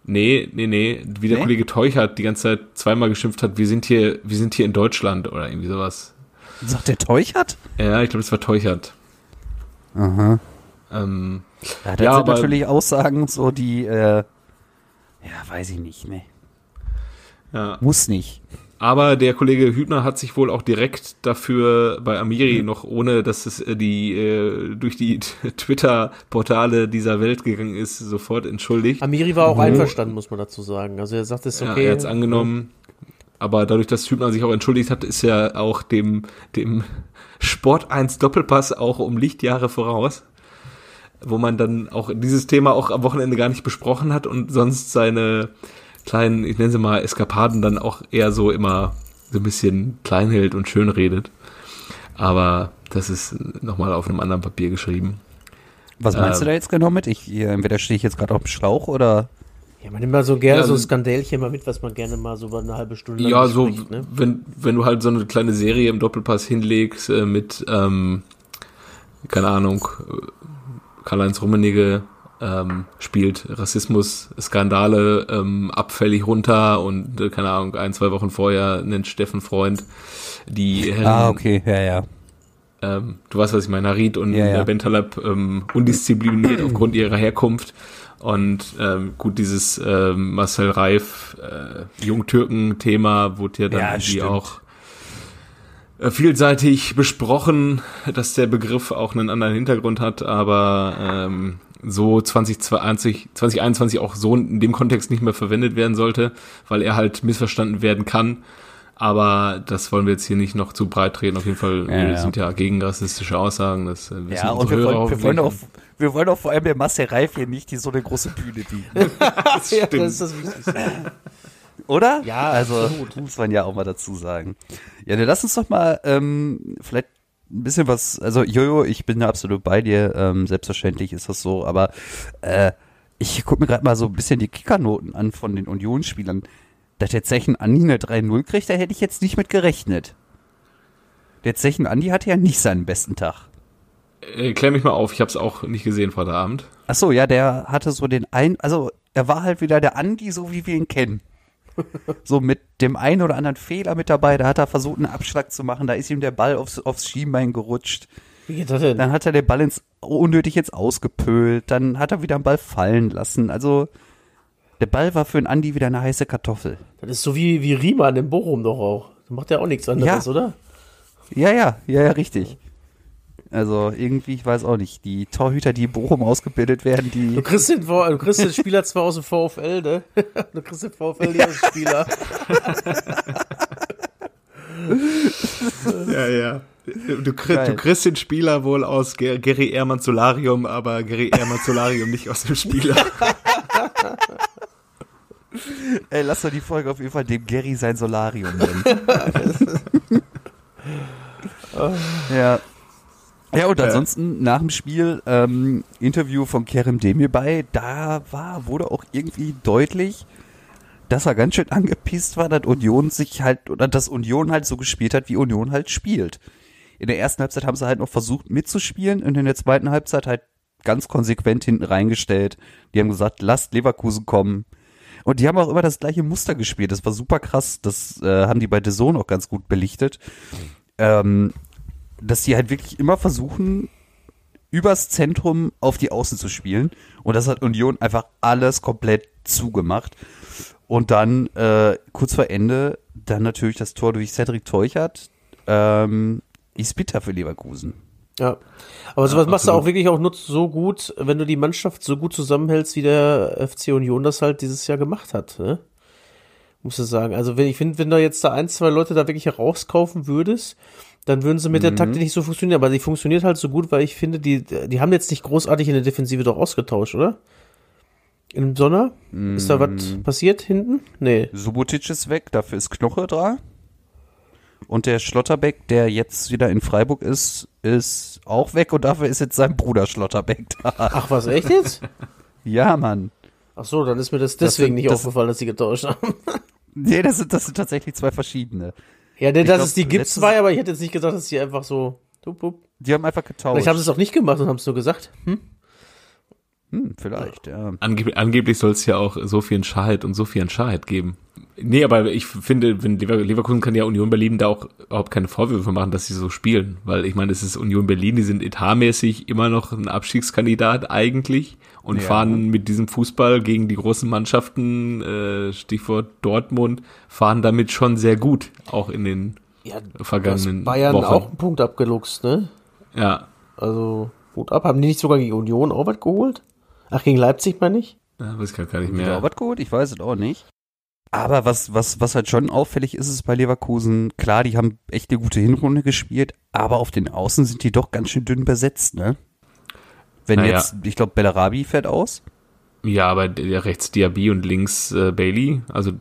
Nee, nee, nee, wie der Nee? Kollege Teuchert die ganze Zeit zweimal geschimpft hat, wir sind hier, wir sind hier in Deutschland oder irgendwie sowas. Sagt der Teuchert? Ja, ich glaube, es war Teuchert. Aha. Ähm, Ja, das Ja, sind aber- natürlich Aussagen, so die, äh, ja, weiß ich nicht, ne. ja. Muss nicht. Aber der Kollege Hübner hat sich wohl auch direkt dafür bei Amiri noch, ohne dass es äh, die äh, durch die Twitter-Portale dieser Welt gegangen ist, sofort entschuldigt. Amiri war auch Wo- einverstanden, muss man dazu sagen. Also er sagt, es ist Ja, okay. er hat's angenommen. Aber dadurch, dass Hübner sich auch entschuldigt hat, ist er auch dem, dem Sport 1 Doppelpass auch um Lichtjahre voraus. Wo man dann auch dieses Thema auch am Wochenende gar nicht besprochen hat und sonst seine kleinen, ich nenne sie mal Eskapaden dann auch eher so immer so ein bisschen klein hält und schön redet. Aber das ist nochmal auf einem anderen Papier geschrieben. Was meinst Ähm. du da jetzt genau mit? Ich, äh, entweder stehe ich jetzt gerade auf dem Schlauch oder. Ja, man nimmt mal so gerne Ja, so also- Skandälchen mal mit, was man gerne mal so über eine halbe Stunde lang Ja, so, ne? wenn, wenn du halt so eine kleine Serie im Doppelpass hinlegst äh, mit, ähm, keine Ahnung, äh, Karl-Heinz Rummenigge ähm, spielt Rassismus, Skandale ähm, abfällig runter und, äh, keine Ahnung, ein, zwei Wochen vorher nennt Steffen Freund die Herren, Ah, okay, ja, ja. ähm, du weißt, was ich meine, Harit und Ja, ja. äh, Bentaleb ähm, undiszipliniert aufgrund ihrer Herkunft. Und ähm, gut, dieses ähm, Marcel Reif äh, Jungtürken-Thema wurde ja dann Ja, irgendwie stimmt. auch vielseitig besprochen, dass der Begriff auch einen anderen Hintergrund hat, aber ähm, so 2020, 2021 auch so in dem Kontext nicht mehr verwendet werden sollte, weil er halt missverstanden werden kann. Aber das wollen wir jetzt hier nicht noch zu breit treten. Auf jeden Fall, Ja, wir ja. sind ja gegen rassistische Aussagen. Das äh, wissen Ja, und wir wollen, wir, wollen auch, wir wollen auch vor allem der Masse Reif hier nicht die so eine große Bühne bieten. Das Ja, stimmt. das ist das Wichtigste. Oder? Ja, also absolut. muss man ja auch mal dazu sagen. Ja, dann lass uns doch mal ähm, vielleicht ein bisschen was, also Jojo, ich bin da absolut bei dir, ähm, selbstverständlich ist das so, aber äh, ich gucke mir gerade mal so ein bisschen die Kickernoten an von den Unionsspielern. Dass der Zechen Andi eine 3-0 kriegt, da hätte ich jetzt nicht mit gerechnet. Der Zechen Andi hatte ja nicht seinen besten Tag. Äh, klär mich mal auf, ich habe es auch nicht gesehen Freitagabend. Ach so, ja, der hatte so den ein, also er war halt wieder der Andi, so wie wir ihn kennen. So mit dem einen oder anderen Fehler mit dabei, da hat er versucht, einen Abschlag zu machen, da ist ihm der Ball aufs, aufs Schienbein gerutscht. Wie geht das denn? Dann hat er den Ball ins unnötig jetzt ausgepölt, dann hat er wieder einen Ball fallen lassen. Also der Ball war für einen Andi wieder eine heiße Kartoffel. Das ist so wie, wie Riemann in Bochum doch auch. Da macht er auch nichts anderes, Ja. oder? Ja, ja, ja, ja, richtig. Also irgendwie, ich weiß auch nicht, die Torhüter, die in Bochum ausgebildet werden, Du die. kriegst den, du kriegst den Spieler zwar aus dem VfL, ne? Du kriegst den VfL nicht als Spieler. Ja, ja. Du, krieg, du kriegst den Spieler wohl aus Ger Gary Ehrmann Solarium, aber Gary Ehrmann Solarium nicht aus dem Spieler. Ey, lass doch die Folge auf jeden Fall dem Gary sein Solarium nennen. ja. Ja, und Ja. ansonsten nach dem Spiel ähm, Interview von Kerem Demirbay, da war, wurde auch irgendwie deutlich, dass er ganz schön angepisst war, dass Union sich halt, oder dass Union halt so gespielt hat, wie Union halt spielt. In der ersten Halbzeit haben sie halt noch versucht mitzuspielen und in der zweiten Halbzeit halt ganz konsequent hinten reingestellt. Die haben gesagt, lasst Leverkusen kommen. Und die haben auch immer das gleiche Muster gespielt. Das war super krass. Das äh, haben die bei The Zone auch ganz gut belichtet. Ähm, dass die halt wirklich immer versuchen, übers Zentrum auf die Außen zu spielen. Und das hat Union einfach alles komplett zugemacht. Und dann, äh, kurz vor Ende, dann natürlich das Tor durch Cedric Teuchert. Ähm, ist bitter für Leverkusen. Ja. Aber sowas machst du auch wirklich auch nur so gut, wenn du die Mannschaft so gut zusammenhältst, wie der FC Union das halt dieses Jahr gemacht hat, ne? Muss ich sagen. Also wenn ich finde, wenn du jetzt da ein, zwei Leute da wirklich rauskaufen würdest, dann würden sie mit der Taktik nicht so funktionieren. Aber die funktioniert halt so gut, weil ich finde, die, die haben jetzt nicht großartig in der Defensive doch ausgetauscht, oder? Im Sommer? Ist da was passiert hinten? Nee. Subotic ist weg, dafür ist Knoche da. Und der Schlotterbeck, der jetzt wieder in Freiburg ist, ist auch weg und dafür ist jetzt sein Bruder Schlotterbeck da. Ach was, echt jetzt? Ja, Mann. Ach so, dann ist mir das deswegen sind- nicht das- aufgefallen, dass sie getauscht haben. Nee, das sind, das sind tatsächlich zwei verschiedene. Ja, denn dass glaub, es die gibt zwei, aber ich hätte jetzt nicht gedacht, dass die einfach so. Tup, tup. Die haben einfach getauscht. Vielleicht haben sie es auch nicht gemacht und haben es nur gesagt. Hm? hm, vielleicht, ja. Angeb angeblich soll es ja auch so viel Entscheid und so viel Entscheid geben. Nee, aber ich finde, wenn Lever Leverkusen kann ja Union Berlin da auch überhaupt keine Vorwürfe machen, dass sie so spielen. Weil ich meine, es ist Union Berlin, die sind etatmäßig immer noch ein Abstiegskandidat eigentlich und Ja. fahren mit diesem Fußball gegen die großen Mannschaften, äh, Stichwort Dortmund, fahren damit schon sehr gut, auch in den Ja, vergangenen Bayern Wochen. auch einen Punkt abgeluchst, ne? Ja, Also, Hut ab. Haben die nicht sogar gegen Union auch was geholt? Ach, gegen Leipzig meine ich? ja weiß ich gar nicht Haben die da mehr. auch was geholt? Ich weiß es auch nicht. Aber was, was, was halt schon auffällig ist, ist bei Leverkusen, klar, die haben echt eine gute Hinrunde gespielt, aber auf den Außen sind die doch ganz schön dünn besetzt, ne? Wenn Naja. jetzt, ich glaube, Bellarabi fährt aus. Ja, aber der rechts Diaby und links äh, Bailey, also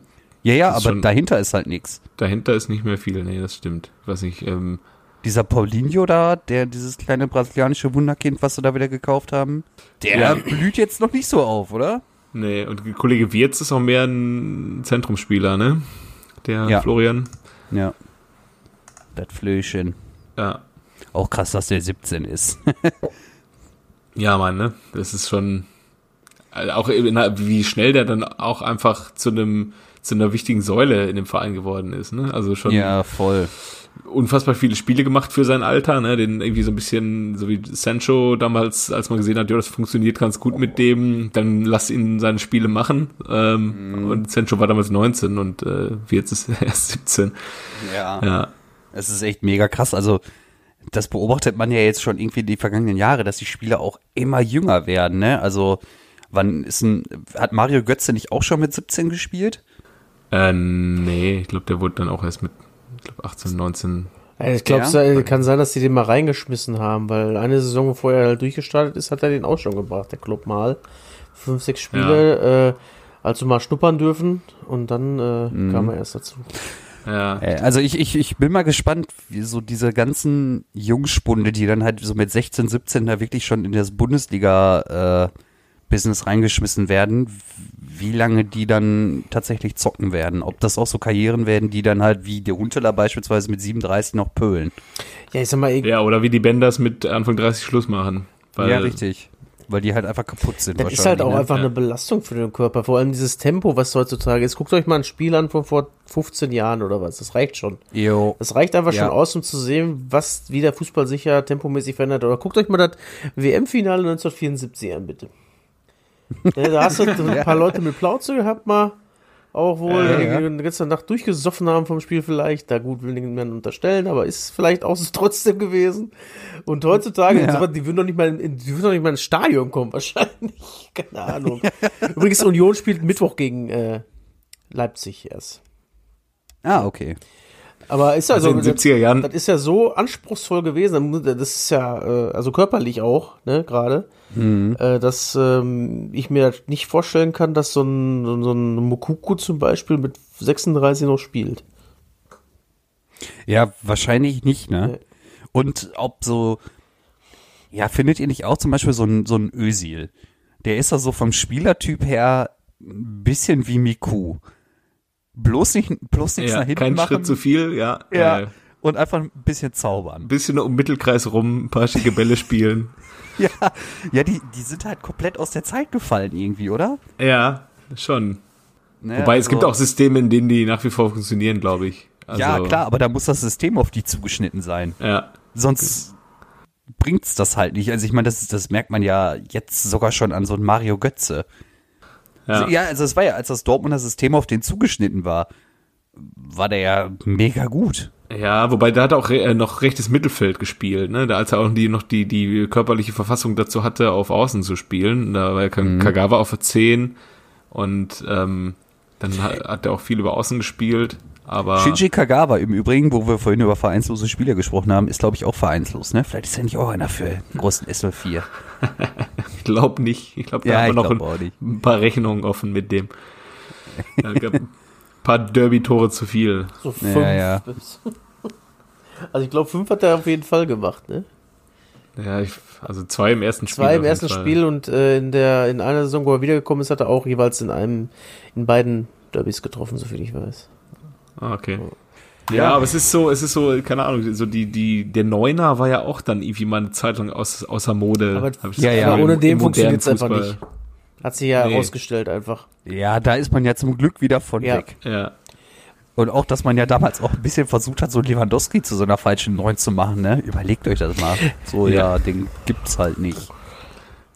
Ja, ja, aber schon- dahinter ist halt nichts. dahinter ist nicht mehr viel. Nee, das stimmt. Was ich, ähm, Dieser Paulinho da, der, dieses kleine brasilianische Wunderkind, was sie da wieder gekauft haben, der Ja. blüht jetzt noch nicht so auf, oder? Nee, und Kollege Wirz ist auch mehr ein Zentrumsspieler, ne? Der Ja. Florian. Ja. Das Flöchen. Ja. Auch krass, dass der 17 ist. Ja, Mann, ne? Das ist schon also auch wie schnell der dann auch einfach zu einem zu einer wichtigen Säule in dem Verein geworden ist, ne? Also schon ja, voll. unfassbar viele Spiele gemacht für sein Alter, ne? Den irgendwie so ein bisschen, so wie Sancho damals, als man gesehen hat, ja, das funktioniert ganz gut mit dem, dann lass ihn seine Spiele machen. Ähm, Und Sancho war damals 19 und äh, Wirtz ist erst 17. Ja. Ja. Es ist echt mega krass. Also, das beobachtet man ja jetzt schon irgendwie die vergangenen Jahre, dass die Spieler auch immer jünger werden, ne? Also, wann ist ein, hat Mario Götze nicht auch schon mit 17 gespielt? Äh, nee, ich glaube, der wurde dann auch erst mit ich glaub, 18, 19. Ja, Ich glaube, Ja. es kann sein, dass die den mal reingeschmissen haben, weil eine Saison, bevor er halt durchgestartet ist, hat er den auch schon gebracht, der Club mal. Fünf, sechs Spiele, äh, also mal schnuppern dürfen und dann äh, kam er erst dazu. Ja. Äh, Also ich, ich, ich bin mal gespannt, wie so diese ganzen Jungspunde, die dann halt so mit 16, 17 da wirklich schon in das Bundesliga-Business reingeschmissen werden, wie lange die dann tatsächlich zocken werden. Ob das auch so Karrieren werden, die dann halt wie der Hunteler beispielsweise mit 37 noch pölen. Ja, ich sag mal, Ja, oder wie die Benders mit Anfang 30 Schluss machen. Weil ja, richtig. Weil die halt einfach kaputt sind. Das ist halt auch ne? einfach Ja. eine Belastung für den Körper. Vor allem dieses Tempo, was heutzutage ist. Guckt euch mal ein Spiel an von vor 15 Jahren oder was. Das reicht schon. Jo. Das reicht einfach Ja. schon aus, um zu sehen, was, wie der Fußball sich ja tempomäßig verändert. Oder guckt euch mal das WM-Finale 1974 an, bitte. Ja, da hast du ein paar Leute mit Plauze gehabt, mal. Auch wohl, Ja, die ja. die ganze Nacht durchgesoffen haben vom Spiel vielleicht. Da gut will niemand unterstellen, aber ist vielleicht auch so trotzdem gewesen. Und heutzutage, Ja. die würden doch nicht mal in, die würden doch nicht mal ins Stadion kommen, wahrscheinlich. Keine Ahnung. Übrigens, Union spielt Mittwoch gegen äh, Leipzig erst. Ah, okay. Aber ist also, Also in den 70er Jahren- das ist ja so anspruchsvoll gewesen. Das ist ja, äh, also körperlich auch, ne, gerade, äh, dass ähm, ich mir nicht vorstellen kann, dass so ein, so ein- so ein Mokuku zum Beispiel mit 36 noch spielt. Ja, wahrscheinlich nicht, ne? Nee. Und ob so, ja, findet ihr nicht auch zum Beispiel so ein, so ein Ösil? Der ist ja so vom Spielertyp her ein bisschen wie Miku. Bloß nicht, bloß nichts nach ja, hinten kein machen. Schritt zu viel, ja. Ja. Äh, Und einfach ein bisschen zaubern. ein bisschen um Mittelkreis rum, ein paar schicke Bälle spielen. Ja, ja die, die sind halt komplett aus der Zeit gefallen irgendwie, oder? Ja, schon. Ne, Wobei es gibt also- auch Systeme, in denen die nach wie vor funktionieren, glaube ich. Also, ja, klar, aber da muss das System auf die zugeschnitten sein. Ja, Sonst bringt's das halt nicht. Also ich meine, das, das merkt man ja jetzt sogar schon an so einem Mario Götze. ja. Also, ja, also es war ja, als das Dortmunder System auf den zugeschnitten war, war der ja mega gut. Ja, wobei da hat er auch äh, noch rechtes Mittelfeld gespielt, ne? Da als er auch die, noch die, die körperliche Verfassung dazu hatte, auf Außen zu spielen. Da war ja Ka- Kagawa auf der 10 und ähm, dann hat, hat er auch viel über Außen gespielt. Aber Shinji Kagawa im Übrigen, wo wir vorhin über vereinslose Spieler gesprochen haben, ist glaube ich auch vereinslos, ne? Vielleicht ist er nicht auch einer für den großen S04. ich glaube nicht. Ich glaube, da Ja, haben wir noch ein, ein paar Rechnungen offen mit dem. Paar Derby-Tore zu viel. So fünf. Ja, ja. Also ich glaube, fünf hat er auf jeden Fall gemacht, ne? Ja, ich, also zwei im ersten Spiel. Zwei im ersten Fall. Spiel und äh, in der in einer Saison, wo er wiedergekommen ist, hat er auch jeweils in einem in beiden Derbys getroffen, soviel ich weiß. Ah, okay. Ja, aber es ist so, es ist so, keine Ahnung, so die, die, der Neuner war ja auch dann irgendwie mal eine Zeit lang aus, außer Mode. Aber, ja, ja. Ohne den funktioniert es einfach nicht. Hat sich ja Nee. herausgestellt einfach. Ja, da ist man ja zum Glück wieder von Ja. weg. Ja, Und auch, dass man ja damals auch ein bisschen versucht hat, so Lewandowski zu so einer falschen Neun zu machen, ne? Überlegt euch das mal. So, ja, Ja. den gibt's halt nicht.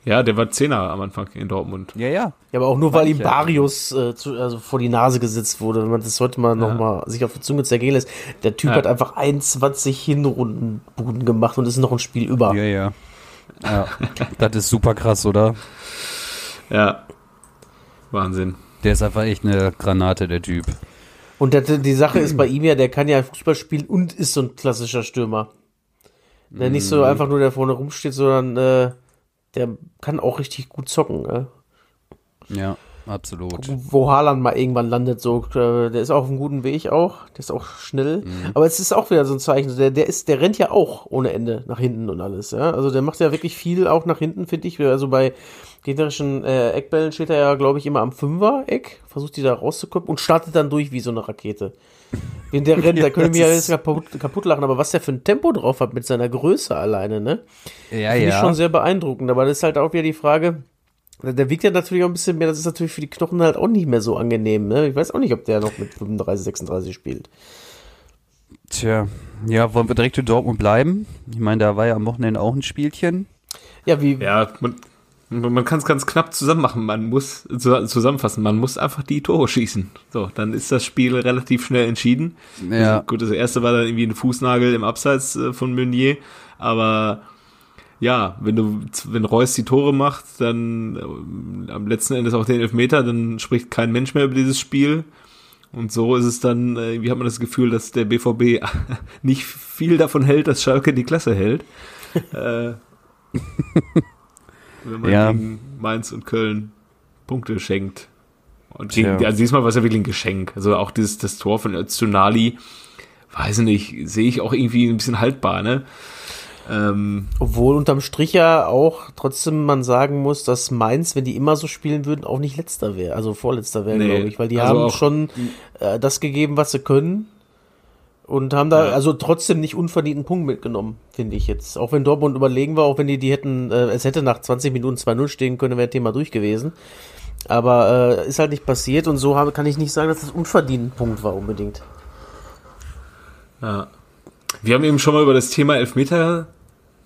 ja, der war Zehner am Anfang in Dortmund. Ja, ja. Ja, aber auch nur, weil ihm ja. Barrios äh, zu, also vor die Nase gesetzt wurde. Wenn man das sollte man noch mal sich auf die Zunge zergehen lässt. Der Typ Ja. hat einfach 21 Hinrundenbuden gemacht und ist noch ein Spiel über. Ja, ja. Ja, das ist super krass, oder? Ja, Wahnsinn. Der ist einfach echt eine Granate, der Typ. Und der, die Sache ist bei ihm ja, der kann ja Fußball spielen und ist so ein klassischer Stürmer. Der nicht Mhm. so einfach nur der vorne rumsteht, sondern äh, der kann auch richtig gut zocken. Ne? Ja, absolut. Wo Haaland mal irgendwann landet, so, äh, der ist auf einem guten Weg auch, der ist auch schnell. Mhm. Aber es ist auch wieder so ein Zeichen, der, der ist, der rennt ja auch ohne Ende nach hinten und alles, ja. Also der macht ja wirklich viel auch nach hinten, finde ich. Also bei gegnerischen äh, Eckbällen steht er ja, glaube ich, immer am Fünfer-Eck, versucht die da rauszukommen und startet dann durch wie so eine Rakete. Wenn der rennt, da Ja, können wir ja jetzt kaputt, kaputt lachen, aber was der für ein Tempo drauf hat mit seiner Größe alleine, ne? Ja, Finde ich ja. schon sehr beeindruckend. Aber das ist halt auch wieder die Frage, der wiegt ja natürlich auch ein bisschen mehr, das ist natürlich für die Knochen halt auch nicht mehr so angenehm. Ne? Ich weiß auch nicht, ob der noch mit 35, 36 spielt. Tja, ja, wollen wir direkt in Dortmund bleiben? Ich meine, da war ja am Wochenende auch ein Spielchen. Ja, wie, Ja, man, man kann es ganz knapp zusammen machen. Man muss zu- zusammenfassen, man muss einfach die Tore schießen. So, dann ist das Spiel relativ schnell entschieden. Ja. Gut, das erste war dann irgendwie ein Fußnagel im Abseits äh, von Meunier, aber ja, wenn du, wenn Reus die Tore macht, dann ähm, am letzten Endes auch den Elfmeter, dann spricht kein Mensch mehr über dieses Spiel. Und so ist es dann, äh, wie hat man das Gefühl, dass der BVB nicht viel davon hält, dass Schalke die Klasse hält. äh, wenn man Ja. gegen Mainz und Köln Punkte schenkt. Und gegen, also diesmal war es ja wirklich ein Geschenk. Also auch dieses das Tor von Öztunali, weiß ich nicht, sehe ich auch irgendwie ein bisschen haltbar, ne? Ähm, Obwohl unterm Strich ja auch trotzdem man sagen muss, dass Mainz, wenn die immer so spielen würden, auch nicht letzter wäre, also vorletzter wäre, Nee, glaube ich, weil die also haben schon äh, das gegeben, was sie können und haben da Ja. also trotzdem nicht unverdienten Punkt mitgenommen, finde ich jetzt. Auch wenn Dortmund überlegen war, auch wenn die die hätten, äh, es hätte nach 20 Minuten 2-0 stehen können, wäre Thema durch gewesen. Aber äh, ist halt nicht passiert und so habe, kann ich nicht sagen, dass das unverdienten Punkt war unbedingt. Ja. Wir haben eben schon mal über das Thema Elfmeter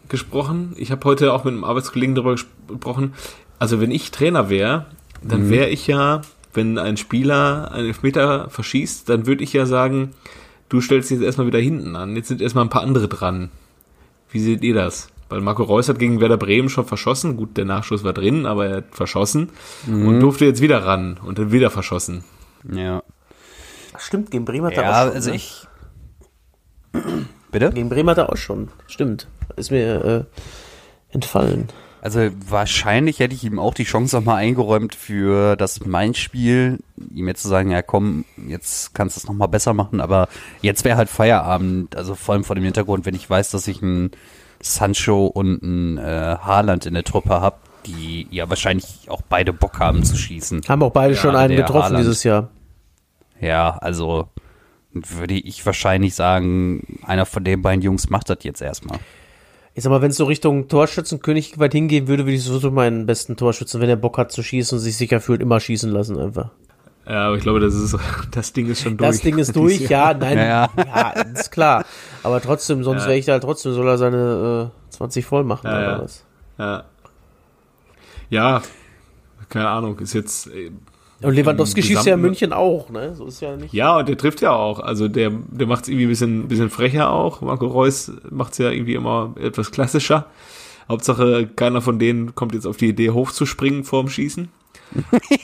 gesprochen. Ich habe heute auch mit einem Arbeitskollegen darüber gesprochen. Also wenn ich Trainer wäre, dann wäre ich ja, wenn ein Spieler einen Elfmeter verschießt, dann würde ich ja sagen, du stellst dich jetzt erstmal wieder hinten an. Jetzt sind erstmal ein paar andere dran. Wie seht ihr das? Weil Marco Reus hat gegen Werder Bremen schon verschossen. Gut, der Nachschuss war drin, aber er hat verschossen und durfte jetzt wieder ran und dann wieder verschossen. Ja. Ach, stimmt, gegen Bremen hat er Ja, auch schon. also ne? ich. Bitte? Gegen Bremen hat er auch schon. Stimmt. Ist mir äh, entfallen. Also wahrscheinlich hätte ich ihm auch die Chance nochmal eingeräumt für das Main-Spiel, ihm jetzt zu sagen, ja komm, jetzt kannst du es nochmal besser machen, aber jetzt wäre halt Feierabend, also vor allem vor dem Hintergrund, wenn ich weiß, dass ich einen Sancho und einen äh, Haaland in der Truppe habe, die ja wahrscheinlich auch beide Bock haben zu schießen. Haben auch beide schon Gerade einen getroffen Haaland. dieses Jahr. Ja, also würde ich wahrscheinlich sagen, einer von den beiden Jungs macht das jetzt erstmal. Ich sag mal, wenn es so Richtung Torschützenkönig weit hingehen würde, würde ich sowieso meinen besten Torschützen, wenn er Bock hat zu schießen und sich sicher fühlt, immer schießen lassen einfach. Ja, aber ich glaube, das ist das Ding ist schon durch. Das Ding ist durch, ja, nein, Ja, ja, ja. ist klar. Aber trotzdem, sonst Ja. wäre ich da halt trotzdem, soll er seine äh, 20 voll machen Ja, oder ja. was. Ja. Ja, keine Ahnung, ist jetzt. Und Lewandowski schießt ja in München auch, ne? So ist ja nicht. Ja, und der trifft ja auch. Also der, der macht es irgendwie ein bisschen, bisschen frecher auch. Marco Reus macht es ja irgendwie immer etwas klassischer. Hauptsache, keiner von denen kommt jetzt auf die Idee, hochzuspringen vorm Schießen.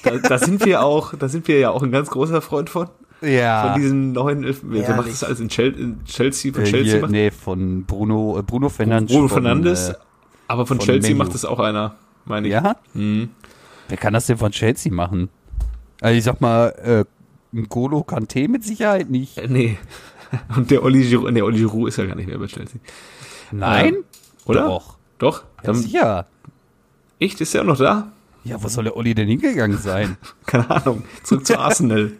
Da, da sind wir auch, da sind wir ja auch ein ganz großer Freund von. Ja. Von diesen neuen Elf Wer macht das alles in, Chel in Chelsea? Von Äh, Chelsea hier, nee, von Bruno, äh, Bruno Fernandes. Bruno Fernandes. Äh, aber von, von Chelsea Menu. macht das auch einer, meine ich. ja? Mhm. Wer kann das denn von Chelsea machen? Also ich sag mal, äh, N'Golo Kante mit Sicherheit nicht. Äh, nee. Und der Oli Giroud, nee, Oli Giroud ist ja gar nicht mehr bei Chelsea. Nein? Oder? Doch. Doch? Ja, Dann, sicher. echt, ist er auch noch da? Ja, wo soll der Olli denn hingegangen sein? Keine Ahnung. Zurück zu Arsenal.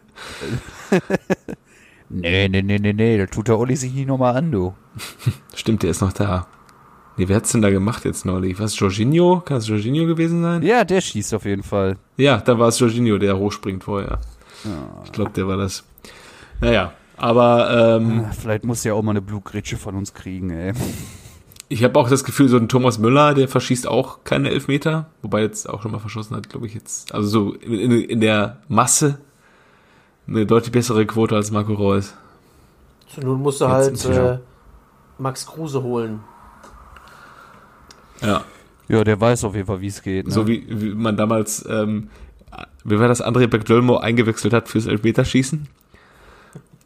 nee, nee, nee, nee, nee, da tut der Olli sich nicht nochmal an, du. Stimmt, der ist noch da. Nee, wer hat's denn da gemacht jetzt neulich? Was, Jorginho? Kann es Jorginho gewesen sein? Ja, der schießt auf jeden Fall. Ja, da war es Jorginho, der hochspringt vorher. Ich glaube, der war das. Naja, aber ähm, Ah, Vielleicht muss er auch mal eine Blutgritsche von uns kriegen, ey. ich habe auch das Gefühl, so ein Thomas Müller, der verschießt auch keine Elfmeter, wobei jetzt auch schon mal verschossen hat, glaube ich jetzt. Also so in, in, in der Masse eine deutlich bessere Quote als Marco Reus. Nun musst du Jetzt halt äh, Max Kruse holen. Ja, Ja, der weiß auf jeden Fall, wie es geht. Ne? so wie, wie man damals, ähm, wie war das, André Beckdölmo eingewechselt hat fürs Elfmeterschießen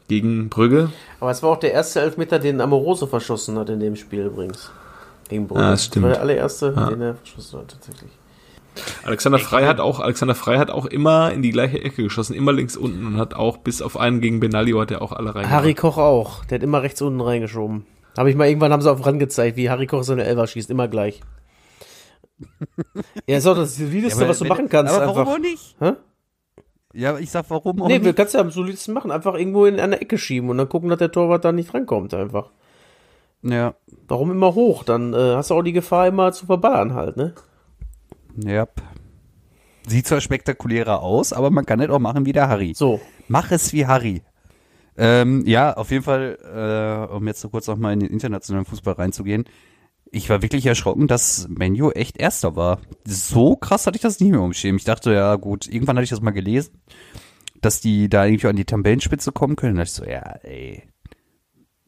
gegen Brügge. Aber es war auch der erste Elfmeter, den Amoroso verschossen hat in dem Spiel übrigens. Gegen Brügge. Ah, das stimmt. war der allererste, Ja. den er verschossen hat, tatsächlich. Alexander Frei hat auch, Alexander Frei hat auch immer in die gleiche Ecke geschossen, immer links unten und hat auch bis auf einen gegen Benalio hat er auch alle reingemacht. Harry Koch auch. Der hat immer rechts unten reingeschoben. Habe ich mal irgendwann haben sie auf Rand gezeigt, wie Harry Koch seine Elfer schießt, immer gleich. ja, ist auch das Solideste, aber was du wenn- machen kannst. Aber einfach. warum auch nicht? Hä? Ja, ich sag, warum auch Nee, du nicht? kannst ja am solidesten machen. Einfach irgendwo in eine Ecke schieben und dann gucken, dass der Torwart da nicht rankommt einfach. Ja, Warum immer hoch? Dann äh, hast du auch die Gefahr, immer zu verballern halt, ne? ja. Sieht zwar spektakulärer aus, aber man kann es auch machen wie der Harry. So. Mach es wie Harry. Ähm, ja, auf jeden Fall, äh, um jetzt so kurz nochmal in den internationalen Fußball reinzugehen. Ich war wirklich erschrocken, dass Menu echt Erster war. So krass hatte ich das nicht mehr umschämen. Ich dachte, ja gut, irgendwann hatte ich das mal gelesen, dass die da irgendwie an die Tabellenspitze kommen können. Da dachte ich so, ja, ey,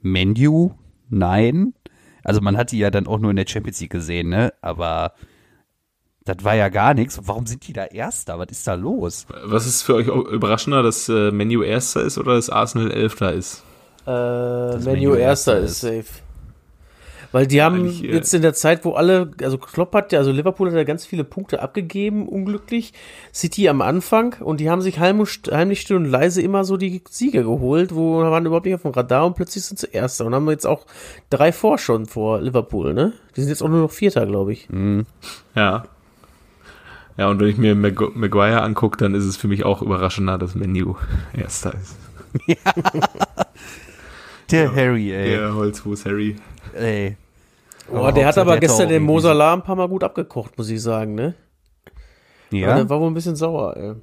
Menu? Nein. Also man hat die ja dann auch nur in der Champions League gesehen, ne? Aber das war ja gar nichts. Warum sind die da Erster? Was ist da los? Was ist für euch überraschender, dass äh, Menu Erster ist oder dass Arsenal Elfter ist? Äh, Menu Menu erster ist safe. Weil die haben äh, jetzt in der Zeit, wo alle, also Klopp hat ja, also Liverpool hat ja ganz viele Punkte abgegeben, unglücklich. City am Anfang und die haben sich heimlich, heimlich still und leise immer so die Siege geholt, wo waren überhaupt nicht auf dem Radar und plötzlich sind sie Erster und haben jetzt auch drei vor schon vor Liverpool, ne? Die sind jetzt auch nur noch Vierter, glaube ich. Ja. Ja, und wenn ich mir Mag Maguire angucke, dann ist es für mich auch überraschender, dass Menu Erster ist. Der Harry, ey. Der Holzfuß Harry. ey. Oh, der hat aber der gestern den Mosalar ein paar Mal gut abgekocht, muss ich sagen, ne? Ja. Ja, Der war wohl ein bisschen sauer, ey.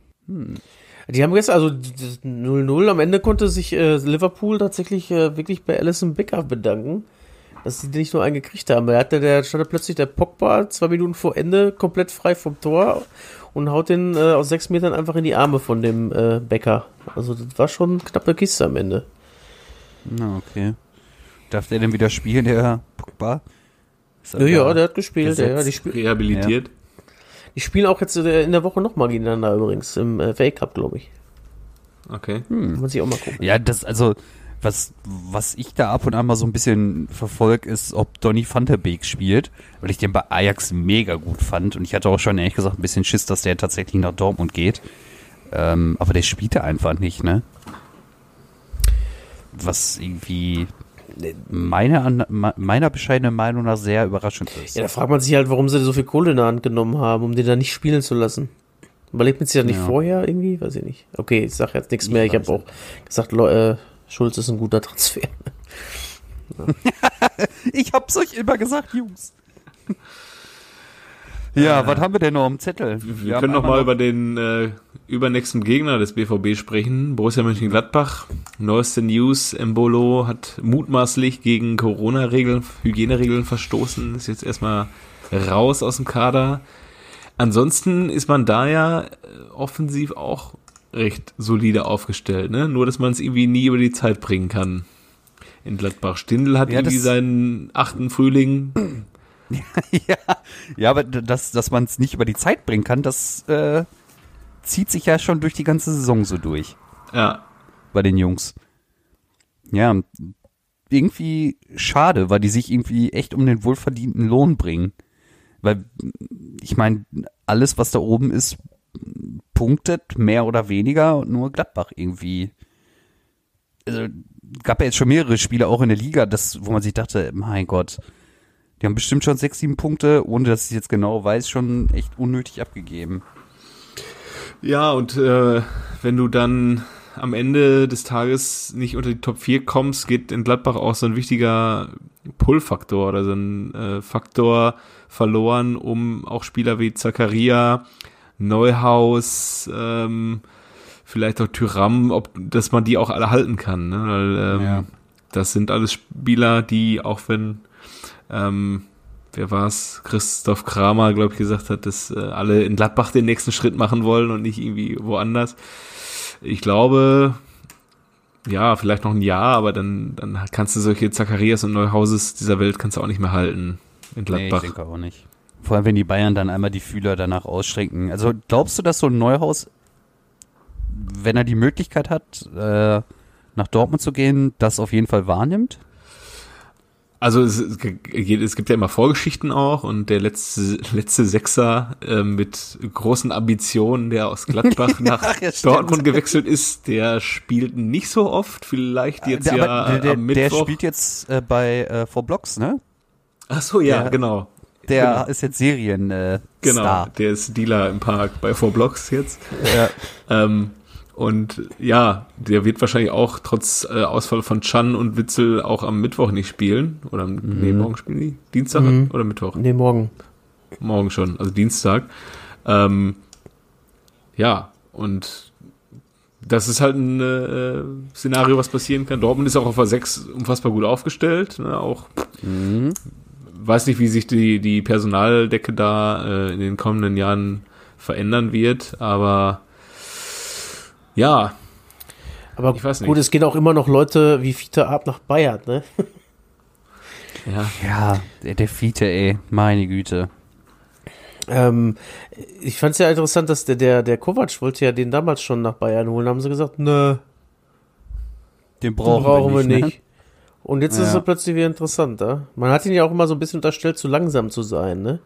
Die haben gestern, also das 0-0, am Ende konnte sich äh, Liverpool tatsächlich äh, wirklich bei Alison Becker bedanken, dass sie nicht nur einen gekriegt haben. Er hatte, der stand plötzlich der Pogba zwei Minuten vor Ende komplett frei vom Tor und haut den äh, aus sechs Metern einfach in die Arme von dem äh, Becker. Also das war schon eine knappe Kiste am Ende. Na, okay. Darf der denn wieder spielen, der Pogba? Ja, ja, da der hat gespielt. Ja, ja, die, spiel Rehabilitiert. die spielen auch jetzt äh, in der Woche nochmal gegeneinander übrigens, im äh, FA Cup, glaube ich. Okay. Kann man sich auch mal gucken. Ja, das, also, was, was ich da ab und an mal so ein bisschen verfolge, ist, ob Donny van der Beek spielt, weil ich den bei Ajax mega gut fand und ich hatte auch schon ehrlich gesagt ein bisschen Schiss, dass der tatsächlich nach Dortmund geht. Ähm, aber der spielte einfach nicht, ne? Was irgendwie meiner, meiner bescheidenen Meinung nach sehr überraschend ist. Ja, da fragt man sich halt, warum sie so viel Kohle in der Hand genommen haben, um den da nicht spielen zu lassen. Überlebt man sich ja nicht Ja. vorher irgendwie? Weiß ich nicht. Okay, ich sag jetzt nichts Ich mehr. Ich habe auch gesagt, Leu- äh, Schulz ist ein guter Transfer. Ich hab's euch immer gesagt, Jungs. Ja, was haben wir denn noch am Zettel? Wir haben können noch mal über den äh, übernächsten Gegner des BVB sprechen. Borussia Mönchengladbach. Neueste News. Embolo hat mutmaßlich gegen Corona-Regeln, Hygieneregeln verstoßen. Ist jetzt erstmal raus aus dem Kader. Ansonsten ist man da ja äh, offensiv auch recht solide aufgestellt. Ne? Nur, dass man es irgendwie nie über die Zeit bringen kann. In Gladbach. Stindl hat Ja, irgendwie das- seinen achten Frühling. ja, ja, aber d- dass, dass man es nicht über die Zeit bringen kann, das äh, zieht sich ja schon durch die ganze Saison so durch Ja, bei den Jungs. Ja, irgendwie schade, weil die sich irgendwie echt um den wohlverdienten Lohn bringen. Weil, ich meine, alles, was da oben ist, punktet mehr oder weniger und nur Gladbach irgendwie. Also, gab ja jetzt schon mehrere Spiele auch in der Liga, das, wo man sich dachte, mein Gott, die haben bestimmt schon sechs, sieben Punkte, ohne dass ich jetzt genau weiß, schon echt unnötig abgegeben. Ja, und äh, wenn du dann am Ende des Tages nicht unter die Top 4 kommst, geht in Gladbach auch so ein wichtiger Pull-Faktor oder so ein äh, Faktor verloren, um auch Spieler wie Zakaria, Neuhaus, ähm, vielleicht auch Tyram, ob, dass man die auch alle halten kann. Ne? Weil, ähm, Ja. Das sind alles Spieler, die auch wenn ähm, wer war es, Christoph Kramer, glaube ich, gesagt hat, dass äh, alle in Gladbach den nächsten Schritt machen wollen und nicht irgendwie woanders. Ich glaube, ja, vielleicht noch ein Jahr, aber dann, dann kannst du solche Zacharias und Neuhauses dieser Welt kannst du auch nicht mehr halten in Nee, ich Gladbach. denke auch nicht. Vor allem, wenn die Bayern dann einmal die Fühler danach ausstrecken. Also glaubst du, dass so ein Neuhaus, wenn er die Möglichkeit hat, äh, nach Dortmund zu gehen, das auf jeden Fall wahrnimmt? Also es, es gibt ja immer Vorgeschichten auch und der letzte, letzte Sechser äh, mit großen Ambitionen, der aus Gladbach nach ja, stimmt. Dortmund gewechselt ist, der spielt nicht so oft, vielleicht jetzt der, ja der, der, am der Mittwoch. spielt jetzt äh, bei äh, For Blocks, ne? Ach so, ja, der- genau. Der Genau. ist jetzt Serien äh, Genau, Star. der ist Dealer im Park bei Four Blocks jetzt. Ja. Ähm, und ja, der wird wahrscheinlich auch trotz äh, Ausfall von Chan und Witzel auch am Mittwoch nicht spielen. Oder am, nee, morgen spielen die? Dienstag Mhm. oder Mittwoch? Nee, morgen. Morgen schon, also Dienstag. Ähm, ja, und das ist halt ein äh, Szenario, was passieren kann. Dortmund ist auch auf der 6 unfassbar gut aufgestellt. Ne? Auch Mhm. Weiß nicht, wie sich die, die Personaldecke da äh, in den kommenden Jahren verändern wird, aber ja, Aber Ich weiß nicht. gut, es gehen auch immer noch Leute wie Fiete Ab nach Bayern, ne? ja, Ja, der, der Fiete, ey, meine Güte. Ähm, ich fand es ja interessant, dass der, der, der Kovac wollte ja den damals schon nach Bayern holen. Haben sie gesagt, nö, Den brauchen, brauchen, brauchen wir nicht. Ne? Und jetzt ist Ja. er plötzlich wieder interessant, ja? Man hat ihn ja auch immer so ein bisschen unterstellt, zu langsam zu sein, ne?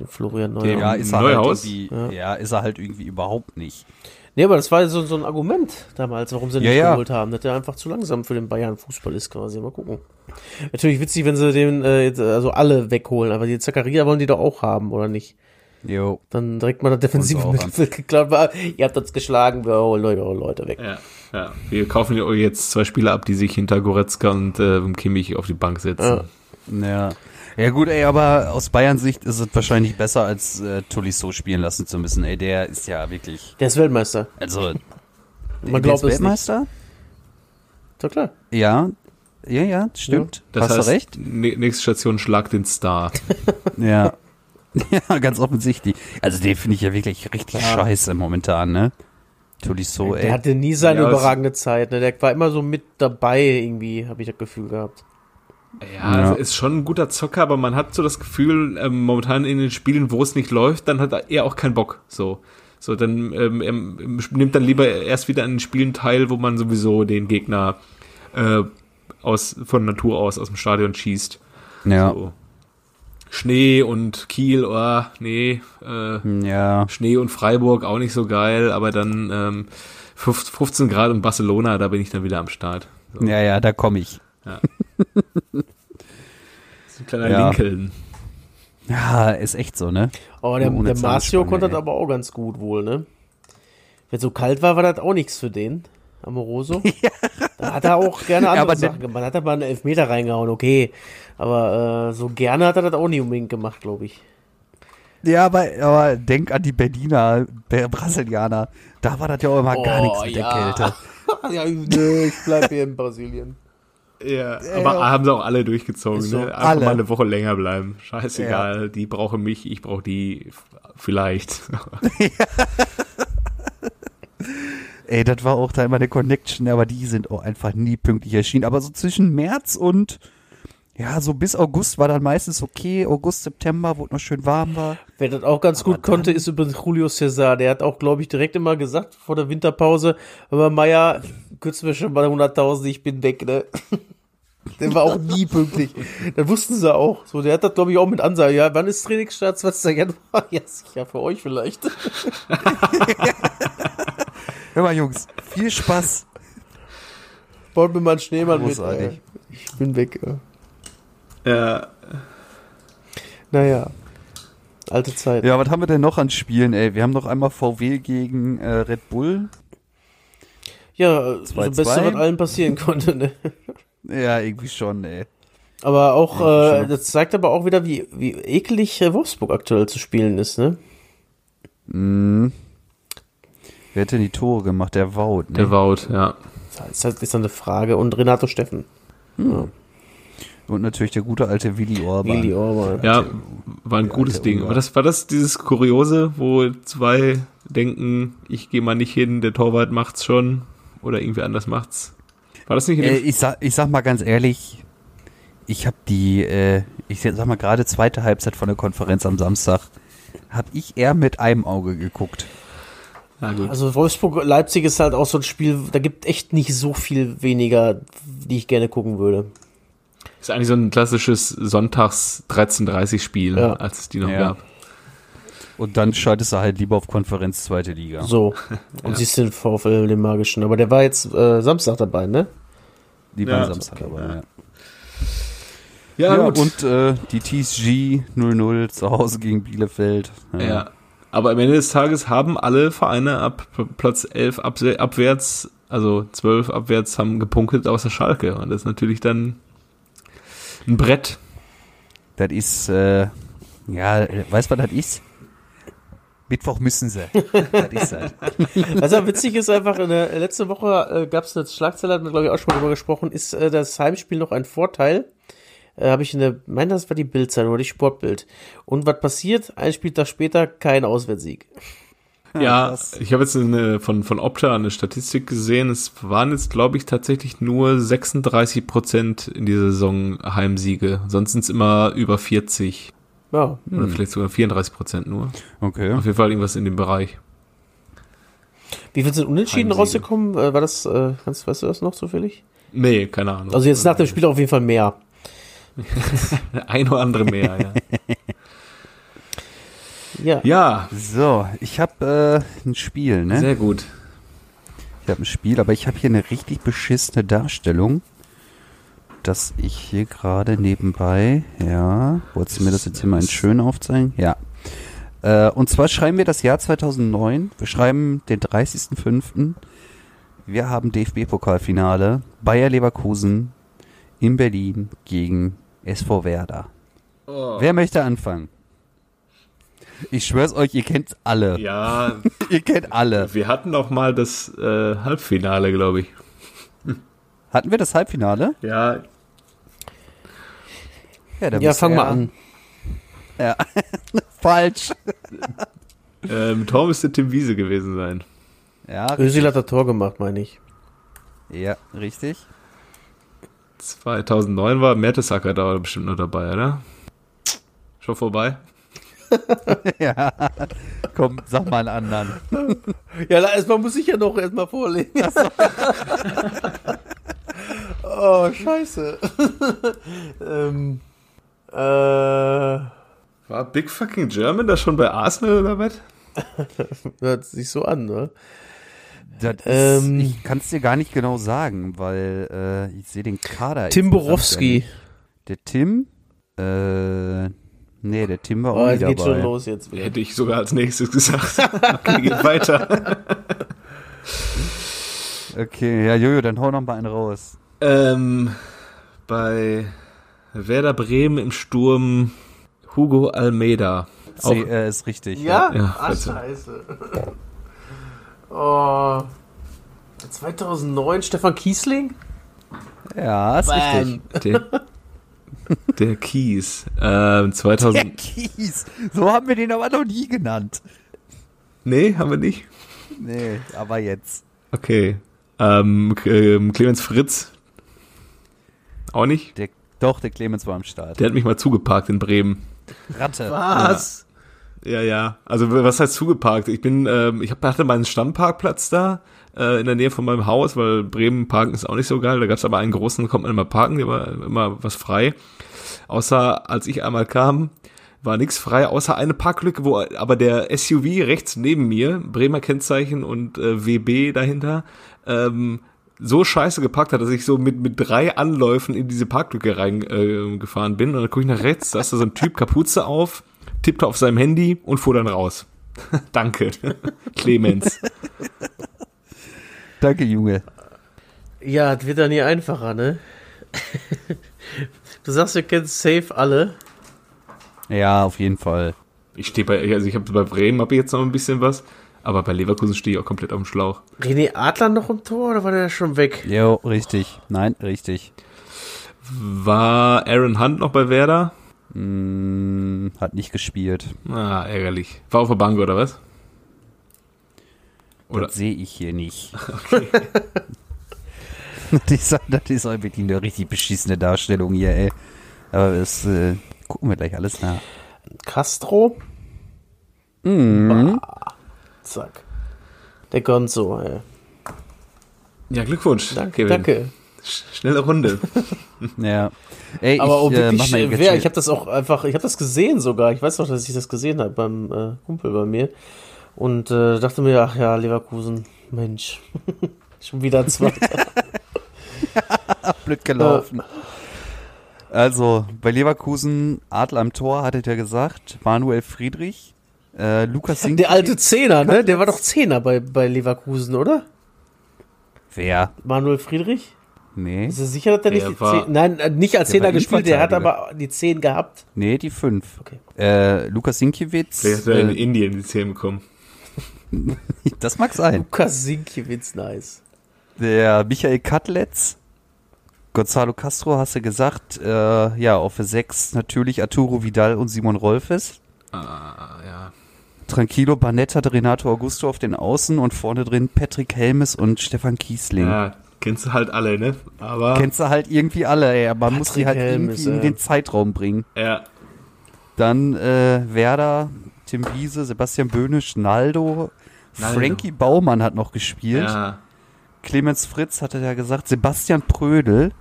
Den Florian Neuhaus. Ja, ist er Neuhaus? halt irgendwie, ja. ist er halt irgendwie überhaupt nicht. Nee, aber das war so, so ein Argument damals, warum sie ihn Ja, nicht ja. geholt haben, dass er einfach zu langsam für den Bayern-Fußball ist, quasi. Mal gucken. Natürlich witzig, wenn sie den, äh, jetzt, also alle wegholen, aber die Zakaria wollen die doch auch haben, oder nicht? Jo. Dann direkt mal das defensive Mittelfeld geklaut war. Ihr habt uns geschlagen, wir holen eure Leute weg. Ja, ja. Wir kaufen euch jetzt zwei Spieler ab, die sich hinter Goretzka und äh, Kimmich auf die Bank setzen. Ja. Ja gut, ey, aber aus Bayerns Sicht ist es wahrscheinlich besser, als äh, Tolisso spielen lassen zu müssen. Ey, der ist ja wirklich, Der ist Weltmeister. also Man der glaubt ist es nicht. Weltmeister? Ist doch klar. Ja, ja, ja, stimmt. Das Hast heißt, du recht? nächste Station Schlag den Star. Ja. ja, ganz offensichtlich. Also den finde ich ja wirklich richtig scheiße momentan, ne? Tolisso, Der ey. hatte nie seine Ja, es- überragende Zeit. Ne? Der war immer so mit dabei, irgendwie, habe ich das Gefühl gehabt. Ja, Ja. es ist schon ein guter Zocker, aber man hat so das Gefühl, ähm, momentan in den Spielen, wo es nicht läuft, dann hat er auch keinen Bock. So, so dann ähm, er nimmt dann lieber erst wieder an den Spielen teil, wo man sowieso den Gegner äh, aus von Natur aus aus dem Stadion schießt. Ja. So. Schnee und Kiel, oh, nee, äh, Ja. Schnee und Freiburg auch nicht so geil, aber dann ähm, 15 15 Grad in Barcelona, da bin ich dann wieder am Start. So, Ja, ja, da komme ich. so ein kleiner Ja. Lincoln. Ja, ist echt so, ne? Aber der, Ohne der Marcio konnte das aber auch ganz gut wohl, ne? Wenn so kalt war, war das auch nichts für den. Amoroso. Da hat er auch gerne Ja, andere aber Sachen gemacht. Hat er mal einen Elfmeter reingehauen, okay. Aber äh, so gerne hat er das auch nicht unbedingt gemacht, glaube ich. Ja, aber, aber denk an die Berliner, Be- Brasilianer. Da war das ja auch immer gar Oh, nichts mit ja. der Kälte. ja, nö, ich bleib hier in Brasilien. Ja, aber haben sie auch alle durchgezogen, Ist so. ne? Einfach Alle. mal eine Woche länger bleiben. Scheißegal, die brauchen mich, ich brauche die vielleicht. Ey, das war auch da immer eine Connection, aber die sind auch einfach nie pünktlich erschienen. Aber so zwischen März und, ja, so bis August war dann meistens okay. August, September, wo es noch schön warm war. Wer das auch ganz gut konnte, ist übrigens Julio Cesar. Der hat auch, glaube ich, direkt immer gesagt vor der Winterpause, aber Meier, kürzen wir schon bei 100.000, ich bin weg, ne? Der war auch nie pünktlich. Das wussten sie auch. So, der hat das, glaube ich, auch mit Ansage. Ja, wann ist Trainingsstart? 20. Januar? Ja, sicher, für euch vielleicht. Hör mal, Jungs, viel Spaß. Baut mir mal einen Schneemann mit. Großartig. Äh, ich bin weg. Äh. ja, Naja. Alte Zeit. Ja, was haben wir denn noch an Spielen, ey? Wir haben noch einmal VW gegen äh, Red Bull. Ja, das 2-2. Beste, was allen passieren konnte, ne? Ja, irgendwie schon, ey. Aber auch, Ja, äh, das zeigt aber auch wieder, wie, wie eklig äh, Wolfsburg aktuell zu spielen ist, ne? Mhm. Wer hat denn die Tore gemacht? Der Wout, ne? der Wout, ja. Das ist halt ist dann eine Frage. Und Renato Steffen. Und natürlich der gute alte Willi Orban. Willi Orban. Ja, war ein gutes Ding. War das, war das dieses Kuriose, wo zwei denken, ich gehe mal nicht hin, der Torwart macht's schon oder irgendwie anders macht's? War das nicht Äh, ich, sag, ich sag mal ganz ehrlich, ich habe die, äh, ich sag mal gerade zweite Halbzeit von der Konferenz am Samstag, habe ich eher mit einem Auge geguckt. Na gut. Also Wolfsburg-Leipzig ist halt auch so ein Spiel, da gibt echt nicht so viel weniger, die ich gerne gucken würde. Ist eigentlich so ein klassisches Sonntags 13:30 Spiel, Ja. als es die noch Ja. gab. Und dann schaltest du halt lieber auf Konferenz zweite Liga. So. Und siehst den VfL, den magischen. Aber der war jetzt äh, Samstag dabei, ne? Die Ja. waren Samstag dabei, ja. Ja, Ja, gut. und äh, die TSG 0-0 zu Hause gegen Bielefeld. Ja. Aber am Ende des Tages haben alle Vereine ab Platz 11 abse- abwärts, also 12 abwärts, haben gepunktet außer Schalke. Und das ist natürlich dann ein Brett. Das ist, äh, ja, weißt du, was das ist? Mittwoch müssen sie. das. Was ja witzig ist einfach, in der letzte Woche äh, gab es eine Schlagzeile, hatten wir glaube ich auch schon mal drüber gesprochen, ist äh, das Heimspiel noch ein Vorteil? Äh, Habe ich in der, meine das war die Bildzeitung oder die Sportbild. Und was passiert? Ein Spieltag später kein Auswärtssieg. Ja, ich habe jetzt eine, von, von Opta eine Statistik gesehen. Es waren jetzt, glaube ich, tatsächlich nur 36 Prozent in dieser Saison Heimsiege. Sonst sind es immer über 40 Ja. oder vielleicht sogar 34 Prozent nur. Okay. Auf jeden Fall irgendwas in dem Bereich. Wie viel sind unentschieden Heimsiege. rausgekommen? Äh, war das, äh, kannst, weißt du das noch zufällig? Nee, keine Ahnung. Also jetzt nach dem Spiel auf jeden Fall mehr. Ein oder andere mehr, ja. Ja. Ja, So, ich habe äh, ein Spiel, ne? sehr gut. Ich habe ein Spiel, aber ich habe hier eine richtig beschissene Darstellung, dass ich hier gerade nebenbei, ja, wolltest du mir das jetzt hier mal in schön aufzeigen? Ja. Äh, und zwar schreiben wir das Jahr 2009, wir schreiben den 30.05. Wir haben DFB-Pokalfinale, Bayer Leverkusen in Berlin gegen SV Werder. Wer möchte anfangen? Ich schwör's euch, ihr kennt's alle. Ja, Ihr kennt alle. wir hatten auch mal das äh, Halbfinale, glaube ich. Hatten wir das Halbfinale? Ja, Ja, dann Ja, fang mal an. Ja. Falsch. ähm, Tor müsste Tim Wiese gewesen sein. Ja, Özil hat das Tor gemacht, meine ich. ja, richtig. 2009 war Mertesacker da bestimmt noch dabei, oder? Schon vorbei? ja. Komm, sag mal einen anderen. Ja, erstmal muss ich ja noch erstmal vorlegen. oh, scheiße. ähm, äh, War Big Fucking German da schon bei Arsenal oder was? hört sich so an, ne? Das ist, Ähm. ich kann es dir gar nicht genau sagen, weil äh, ich sehe den Kader. Tim Borowski. nicht. Der Tim? Äh, nee, der Tim war auch Oh, nie es geht schon dabei. los jetzt wieder. Hätte ich sogar als nächstes gesagt. Okay, geht weiter. Okay, ja, Jojo, dann hau noch mal einen raus. ähm, bei Werder Bremen im Sturm Hugo Almeida. Auch, C, äh, ist richtig. Ja? Ja, Ach, bitte. scheiße. Oh. 2009 Stefan Kiesling? Ja, ist richtig. der, der Kies. Ähm, 2000. Der Kies. So haben wir den aber noch nie genannt. Nee, haben wir nicht. Nee, aber jetzt. Okay. Ähm, ähm, Clemens Fritz. Auch nicht. Der, doch, der Clemens war am Start. Der hat mich mal zugeparkt in Bremen. Ratte. Was? Ja, ja. Also was heißt zugeparkt? Ich bin, ähm, ich hab, hatte meinen Stammparkplatz da äh, in der Nähe von meinem Haus, weil Bremen parken ist auch nicht so geil. Da gab's aber einen großen, da konnte man immer parken, der war immer was frei. Außer als ich einmal kam, war nichts frei, außer eine Parklücke, wo aber der SUV rechts neben mir, Bremer Kennzeichen und äh, WB dahinter, ähm, so scheiße gepackt hat, dass ich so mit, mit drei Anläufen in diese Parklücke reingefahren äh, bin. Und dann gucke ich nach rechts, da ist da so ein Typ Kapuze auf, tippte auf seinem Handy und fuhr dann raus. Danke, Clemens. Danke, Junge. Ja, das wird dann nie einfacher, ne? du sagst, wir kennen safe alle. Ja, auf jeden Fall. Ich stehe bei, also ich habe bei Bremen habe ich jetzt noch ein bisschen was, aber bei Leverkusen stehe ich auch komplett auf dem Schlauch. René Adler noch im Tor oder war der schon weg? Jo, richtig. Nein, richtig. War Aaron Hunt noch bei Werder? Hm, hat nicht gespielt. Ah, ärgerlich. War auf der Bank oder was? Oder? Das sehe ich hier nicht. das, ist, das ist auch wirklich eine richtig beschissene Darstellung hier, ey. Aber das äh, gucken wir gleich alles nach. Castro? Mhm. Zack. Der Gonzo, ey. Ja, Glückwunsch. Danke, Kevin. danke. Sch- Schnelle Runde. Ja. Ey, Aber auch ich, äh, wirklich jetzt schwer. Ich habe das auch einfach, ich habe das gesehen sogar. Ich weiß noch, dass ich das gesehen habe beim äh, Kumpel bei mir. Und äh, dachte mir, ach ja, Leverkusen, Mensch. Schon wieder zwei. blöd gelaufen. Also, bei Leverkusen, Adler am Tor, hattet ihr gesagt, Manuel Friedrich, äh, Lukas Sink. Der alte Zehner, ne? Der war doch Zehner bei, bei Leverkusen, oder? Wer? Manuel Friedrich? Nee, Ist er sicher, dass der Der nicht die war- Zehn, Nein, äh, nicht als der Zehner war gespielt, der hat aber die Zehn gehabt. nee, die fünf. Okay. Äh, Lukas Sinkiewicz, Vielleicht ist er in äh, Indien ins Team gekommen. das mag sein. Lukas Sinkiewicz, nice. Der Michael Katlitz, Gonzalo Castro, hast du gesagt, äh, ja, auf der sechs natürlich Arturo Vidal und Simon Rolfes. Ah, ja. Tranquilo Barnett hatte Renato Augusto auf den Außen und vorne drin Patrick Helmes und Stefan Kiesling. Ja, kennst du halt alle, ne? Aber, Kennst du halt irgendwie alle, ey, aber man muss die halt irgendwie in ey. den Zeitraum bringen. ja. Dann äh, Werder, Tim Wiese, Sebastian Böhnisch, Naldo, Naldo. Frankie Baumann hat noch gespielt. Ja. Clemens Fritz hatte ja gesagt, Sebastian Prödel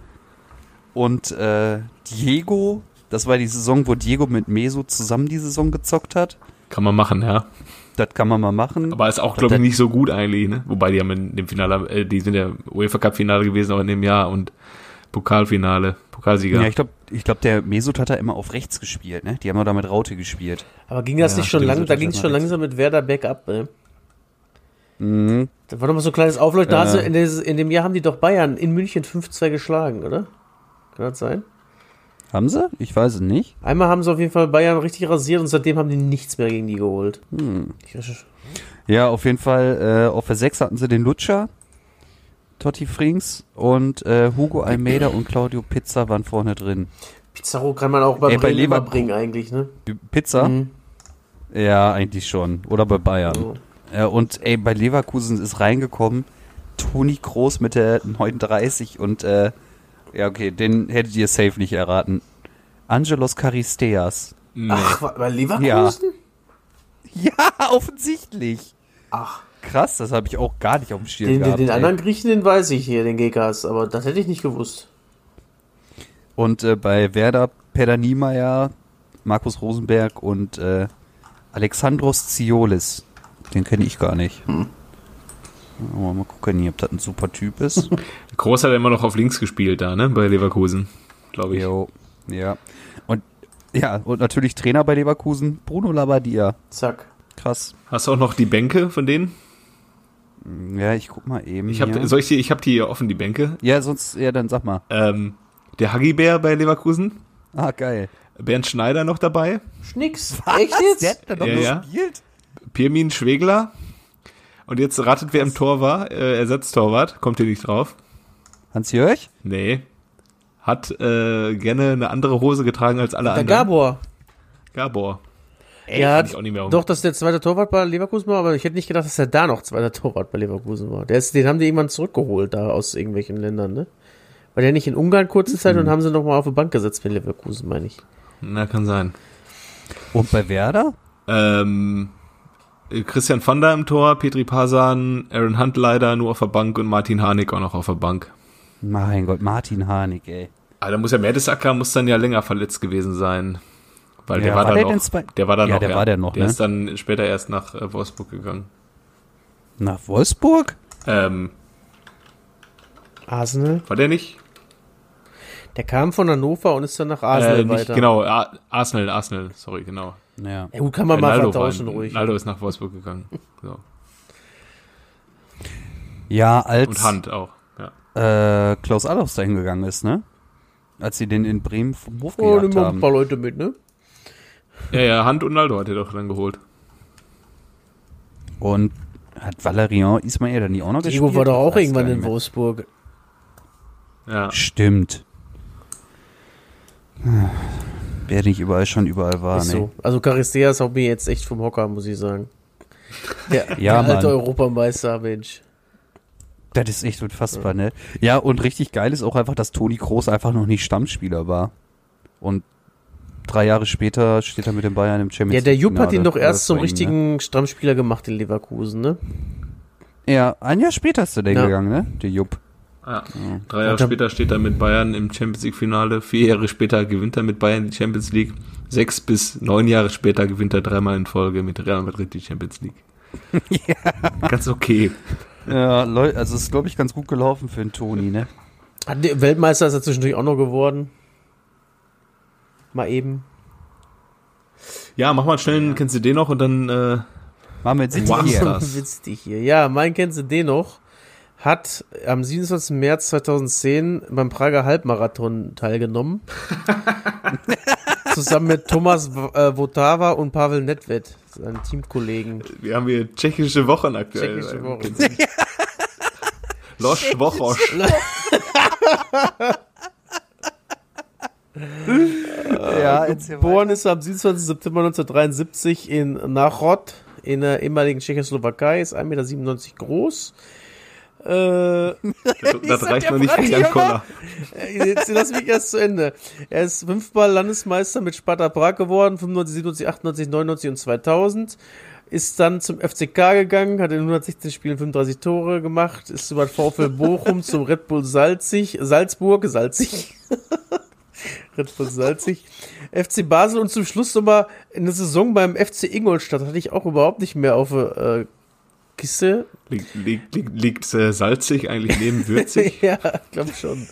und äh, Diego, das war die Saison, wo Diego mit Meso zusammen die Saison gezockt hat. Kann man machen, ja. Das kann man mal machen. Aber ist auch, glaube ich, nicht so gut eigentlich, ne? Wobei die haben in dem Finale, äh, die sind ja UEFA Cup Finale gewesen, auch in dem Jahr und Pokalfinale, Pokalsieger. Ja, ich glaube, ich glaub, der Mesut hat da immer auf rechts gespielt, ne? Die haben doch da mit Raute gespielt. Aber ging das Ja, nicht schon lang, da ging es ja schon langsam mit Werder bergab, ne? Mhm. Da war doch mal so ein kleines Aufleuchten. Äh. in, in dem Jahr haben die doch Bayern in München 5-2 geschlagen, oder? Kann das sein? Haben sie? Ich weiß es nicht. Einmal haben sie auf jeden Fall Bayern richtig rasiert und seitdem haben die nichts mehr gegen die geholt. Hm. Ja, auf jeden Fall, äh, auf der 6 hatten sie den Lutscher, Totti Frings und äh, Hugo Almeida und Claudio Pizza waren vorne drin. Pizarro kann man auch bei Ey, bei Leverkusen- bringen eigentlich, ne? Pizza? Mhm. Ja, eigentlich schon. Oder bei Bayern. Ja, und ey, bei Leverkusen ist reingekommen Toni Kroos mit der 39 und äh, ja, okay, den hättet ihr safe nicht erraten. Angelos Charisteas. Nee. Ach, bei Leverkusen? Ja. Ja, offensichtlich. Ach, Krass, das habe ich auch gar nicht auf dem Schirm den, den, gehabt. den ey. anderen Griechen, den weiß ich hier, den Gekas, aber das hätte ich nicht gewusst. Und äh, bei Werder Peter Niemeyer, Markus Rosenberg und äh, Alexandros Ziolis. Den kenne ich gar nicht. Hm. Aber mal gucken hier, ob das ein super Typ ist. Groß hat immer noch auf links gespielt da, ne? Bei Leverkusen, glaube ich. jo, ja. Und ja, und natürlich Trainer bei Leverkusen, Bruno Labbadia. Zack. Krass. Hast du auch noch die Bänke von denen? Ja, ich guck mal eben. Ich habe hier. soll ich die, ich habe die hier offen, die Bänke. ja, sonst, ja, dann sag mal. Ähm, der Hagibär bei Leverkusen, Ah, geil. Bernd Schneider noch dabei, Schnicks. Echt jetzt? da Ja, ja. gespielt? Pirmin Schwegler. Und jetzt ratet, wer im Tor war. Äh, Ersatztorwart, kommt ihr nicht drauf? Hans-Jörg? Nee. Hat äh, gerne eine andere Hose getragen als alle Der anderen. Gabor. Gabor. Ja, ich auch nicht mehr um. doch, dass der zweite Torwart bei Leverkusen war, aber ich hätte nicht gedacht, dass er da noch zweiter Torwart bei Leverkusen war. Der ist, den haben die irgendwann zurückgeholt da aus irgendwelchen Ländern, ne? War der nicht in Ungarn kurze Zeit Mhm. und haben sie noch mal auf die Bank gesetzt bei Leverkusen, meine ich. Na, kann sein. Und bei Werder? Ähm, Christian van der im Tor, Petri Pasan, Aaron Hunt leider nur auf der Bank und Martin Harnik auch noch auf der Bank. Mein Gott, Martin Harnik, ey. Aber da muss ja Mertesacker muss dann ja länger verletzt gewesen sein. Weil der Ja, war, war dann der denn noch. zwei- Der war dann Ja, noch. der war der noch, Der ne? ist dann später erst nach äh, Wolfsburg gegangen. Nach Wolfsburg? Ähm, Arsenal? war der nicht? Der kam von Hannover und ist dann nach Arsenal äh, nicht weiter. genau, Ar Arsenal, Arsenal, sorry, genau. Ja. Ja gut, kann man Äh, mal Naldo vertauschen war, ruhig. Naldo ist nach Wolfsburg gegangen. So. Ja, als Und Hunt auch. Ja. äh, Klaus Allofs dahin gegangen ist, ne? Als sie den in Bremen vom Hof Oh, gejagt mal ein haben. paar Leute mit, ne? ja, ja, Hunt und Naldo hat er doch dann geholt. Und hat Valerian Ismail dann nie auch noch Diego gespielt? war doch auch irgendwann in. Wolfsburg. Ja. Stimmt. Wer nicht überall schon überall war, Ist ne? so. Also Charisteas haut mir jetzt echt vom Hocker, muss ich sagen. Der, Ja, der alte. Europameister, Mensch. Das ist echt unfassbar, ne? Ja, und richtig geil ist auch einfach, dass Toni Kroos einfach noch nicht Stammspieler war. Und drei Jahre später steht er mit den Bayern im Champions Ja, der League Jupp hat ihn doch erst zum richtigen Stammspieler gemacht in Leverkusen, ne? Ne? Ja, ein Jahr später ist er denn Ja. gegangen, ne? Der Jupp. Ja. Drei Jahre später steht er mit Bayern im Champions League Finale. Vier Jahre später gewinnt er mit Bayern die Champions League. Sechs bis neun Jahre später gewinnt er dreimal in Folge mit Real Madrid die Champions League. Ganz okay. Ja, Leute, also es ist, glaube ich, ganz gut gelaufen für den Toni, ne? Hat der Weltmeister ist er zwischendurch auch noch geworden. Mal eben. Ja, mach mal schnell, kennst du den noch und dann äh, Machen wir jetzt Wow. hier. Hier. Ja, mein kennst du den noch? Hat am 27. März 2010 beim Prager Halbmarathon teilgenommen. Zusammen mit Thomas äh, Votava und Pavel Nedved, seinen Teamkollegen. wir haben hier tschechische Wochen aktuell. Tschechische Wochen. Kennst du? Losch Wochosch. Ja, Geboren ist er am 27. September 1973 in Nachod, in der ehemaligen Tschechoslowakei, ist 1,97 Meter groß. Äh, Das, das reicht noch nicht für Jan Koller. Jetzt lass mich erst zu Ende. Er ist fünfmal Landesmeister mit Sparta Prag geworden, 95, 97, 98, 99 und 2000. ist dann zum FCK gegangen, hat in 116 Spielen 35 Tore gemacht, ist über den VfL Bochum zum Red Bull Salzig, Salzburg, Salzig. Red Bull Salzig. FC Basel und zum Schluss nochmal in der Saison beim FC Ingolstadt hatte ich auch überhaupt nicht mehr auf äh, Kiste. Liegt, liegt, liegt, liegt äh, salzig eigentlich neben würzig? ja, ich glaube schon.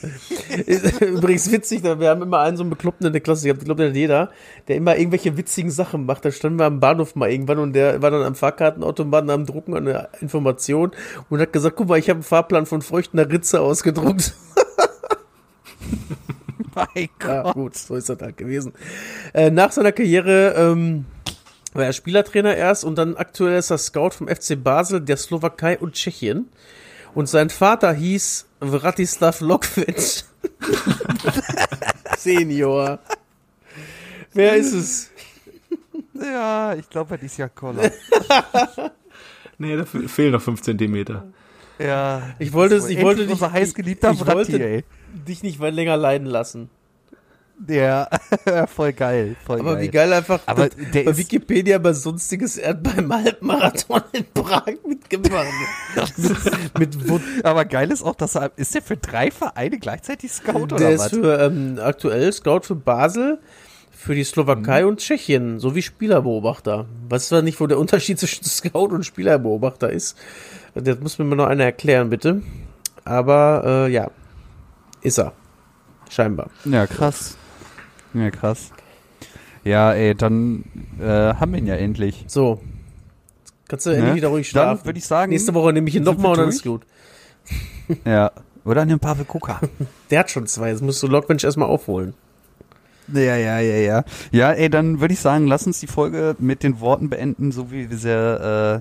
Ist Übrigens witzig, wir haben immer einen so einen Bekloppten in der Klasse, ich glaube, der hat jeder, der immer irgendwelche witzigen Sachen macht. Da standen wir am Bahnhof mal irgendwann und der war dann am Fahrkartenautomaten am Drucken eine Information und hat gesagt, guck mal, ich habe einen Fahrplan von Früchten Ritze ausgedruckt. Mein Ja, Gott. gut, so ist das halt gewesen. Äh, nach seiner Karriere ähm, war er Spielertrainer erst und dann aktuell ist er Scout vom FC Basel, der Slowakei und Tschechien. Und sein Vater hieß Vratislav Lokvic. Senior. Wer ist es? Ja, ich glaube, das ist ja Koller. Nee, da fe- fehlen noch 5 Zentimeter. ja. Ich wollte, ich wollte dich, unser heißgeliebter ich Vratti, wollte ey. dich nicht weit länger leiden lassen. Ja, voll geil, voll Aber geil. wie geil einfach Aber das- der bei ist- Wikipedia bei sonstiges, er hat beim Halbmarathon in Prag mitgemacht. mit, mit Wut Aber geil ist auch, dass er, ist der für drei Vereine gleichzeitig Scout Der oder ist was? für ähm, aktuell Scout für Basel, für die Slowakei Mhm. und Tschechien, sowie Spielerbeobachter. Weißt du nicht, wo der Unterschied zwischen Scout und Spielerbeobachter ist? Das muss mir mal noch einer erklären, bitte. Aber äh, ja, ist er. Scheinbar. Ja, krass. Ja, krass. Ja, ey, dann äh, haben wir ihn ja endlich. So. Kannst du Ne? endlich wieder ruhig Dann schlafen. würde ich sagen, Nächste Woche nehme ich ihn nochmal und dann ist gut. Ja. Oder einen Pavel Kuka. Der hat schon zwei. Jetzt musst du Lockbench erstmal aufholen. ja, ja, ja, ja. Ja, ey, dann würde ich sagen, lass uns die Folge mit den Worten beenden, so wie wir sie äh,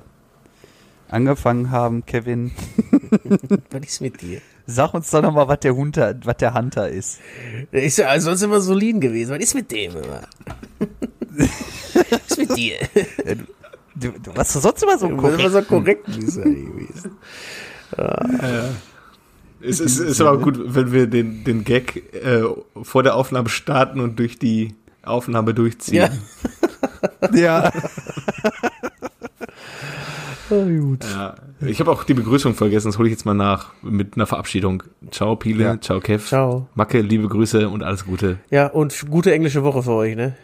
angefangen haben, Kevin. Was ist mit dir? Sag uns doch nochmal, was der Hunter, was der Hunter ist. Der ist ja sonst immer soliden gewesen. Was ist mit dem immer? Was ist mit dir? Du, du warst doch sonst immer so Du bist immer korrekt. so korrekt ist er gewesen. Es ist, ist aber gut, wenn wir den, den Gag äh, vor der Aufnahme starten und durch die Aufnahme durchziehen. Ja. Ja. Oh, gut. Ja. Ich habe auch die Begrüßung vergessen, das hole ich jetzt mal nach mit einer Verabschiedung. Ciao Pile, Ja. ciao Kev, Ciao. Macke, liebe Grüße und alles Gute. Ja, und gute englische Woche für euch, ne?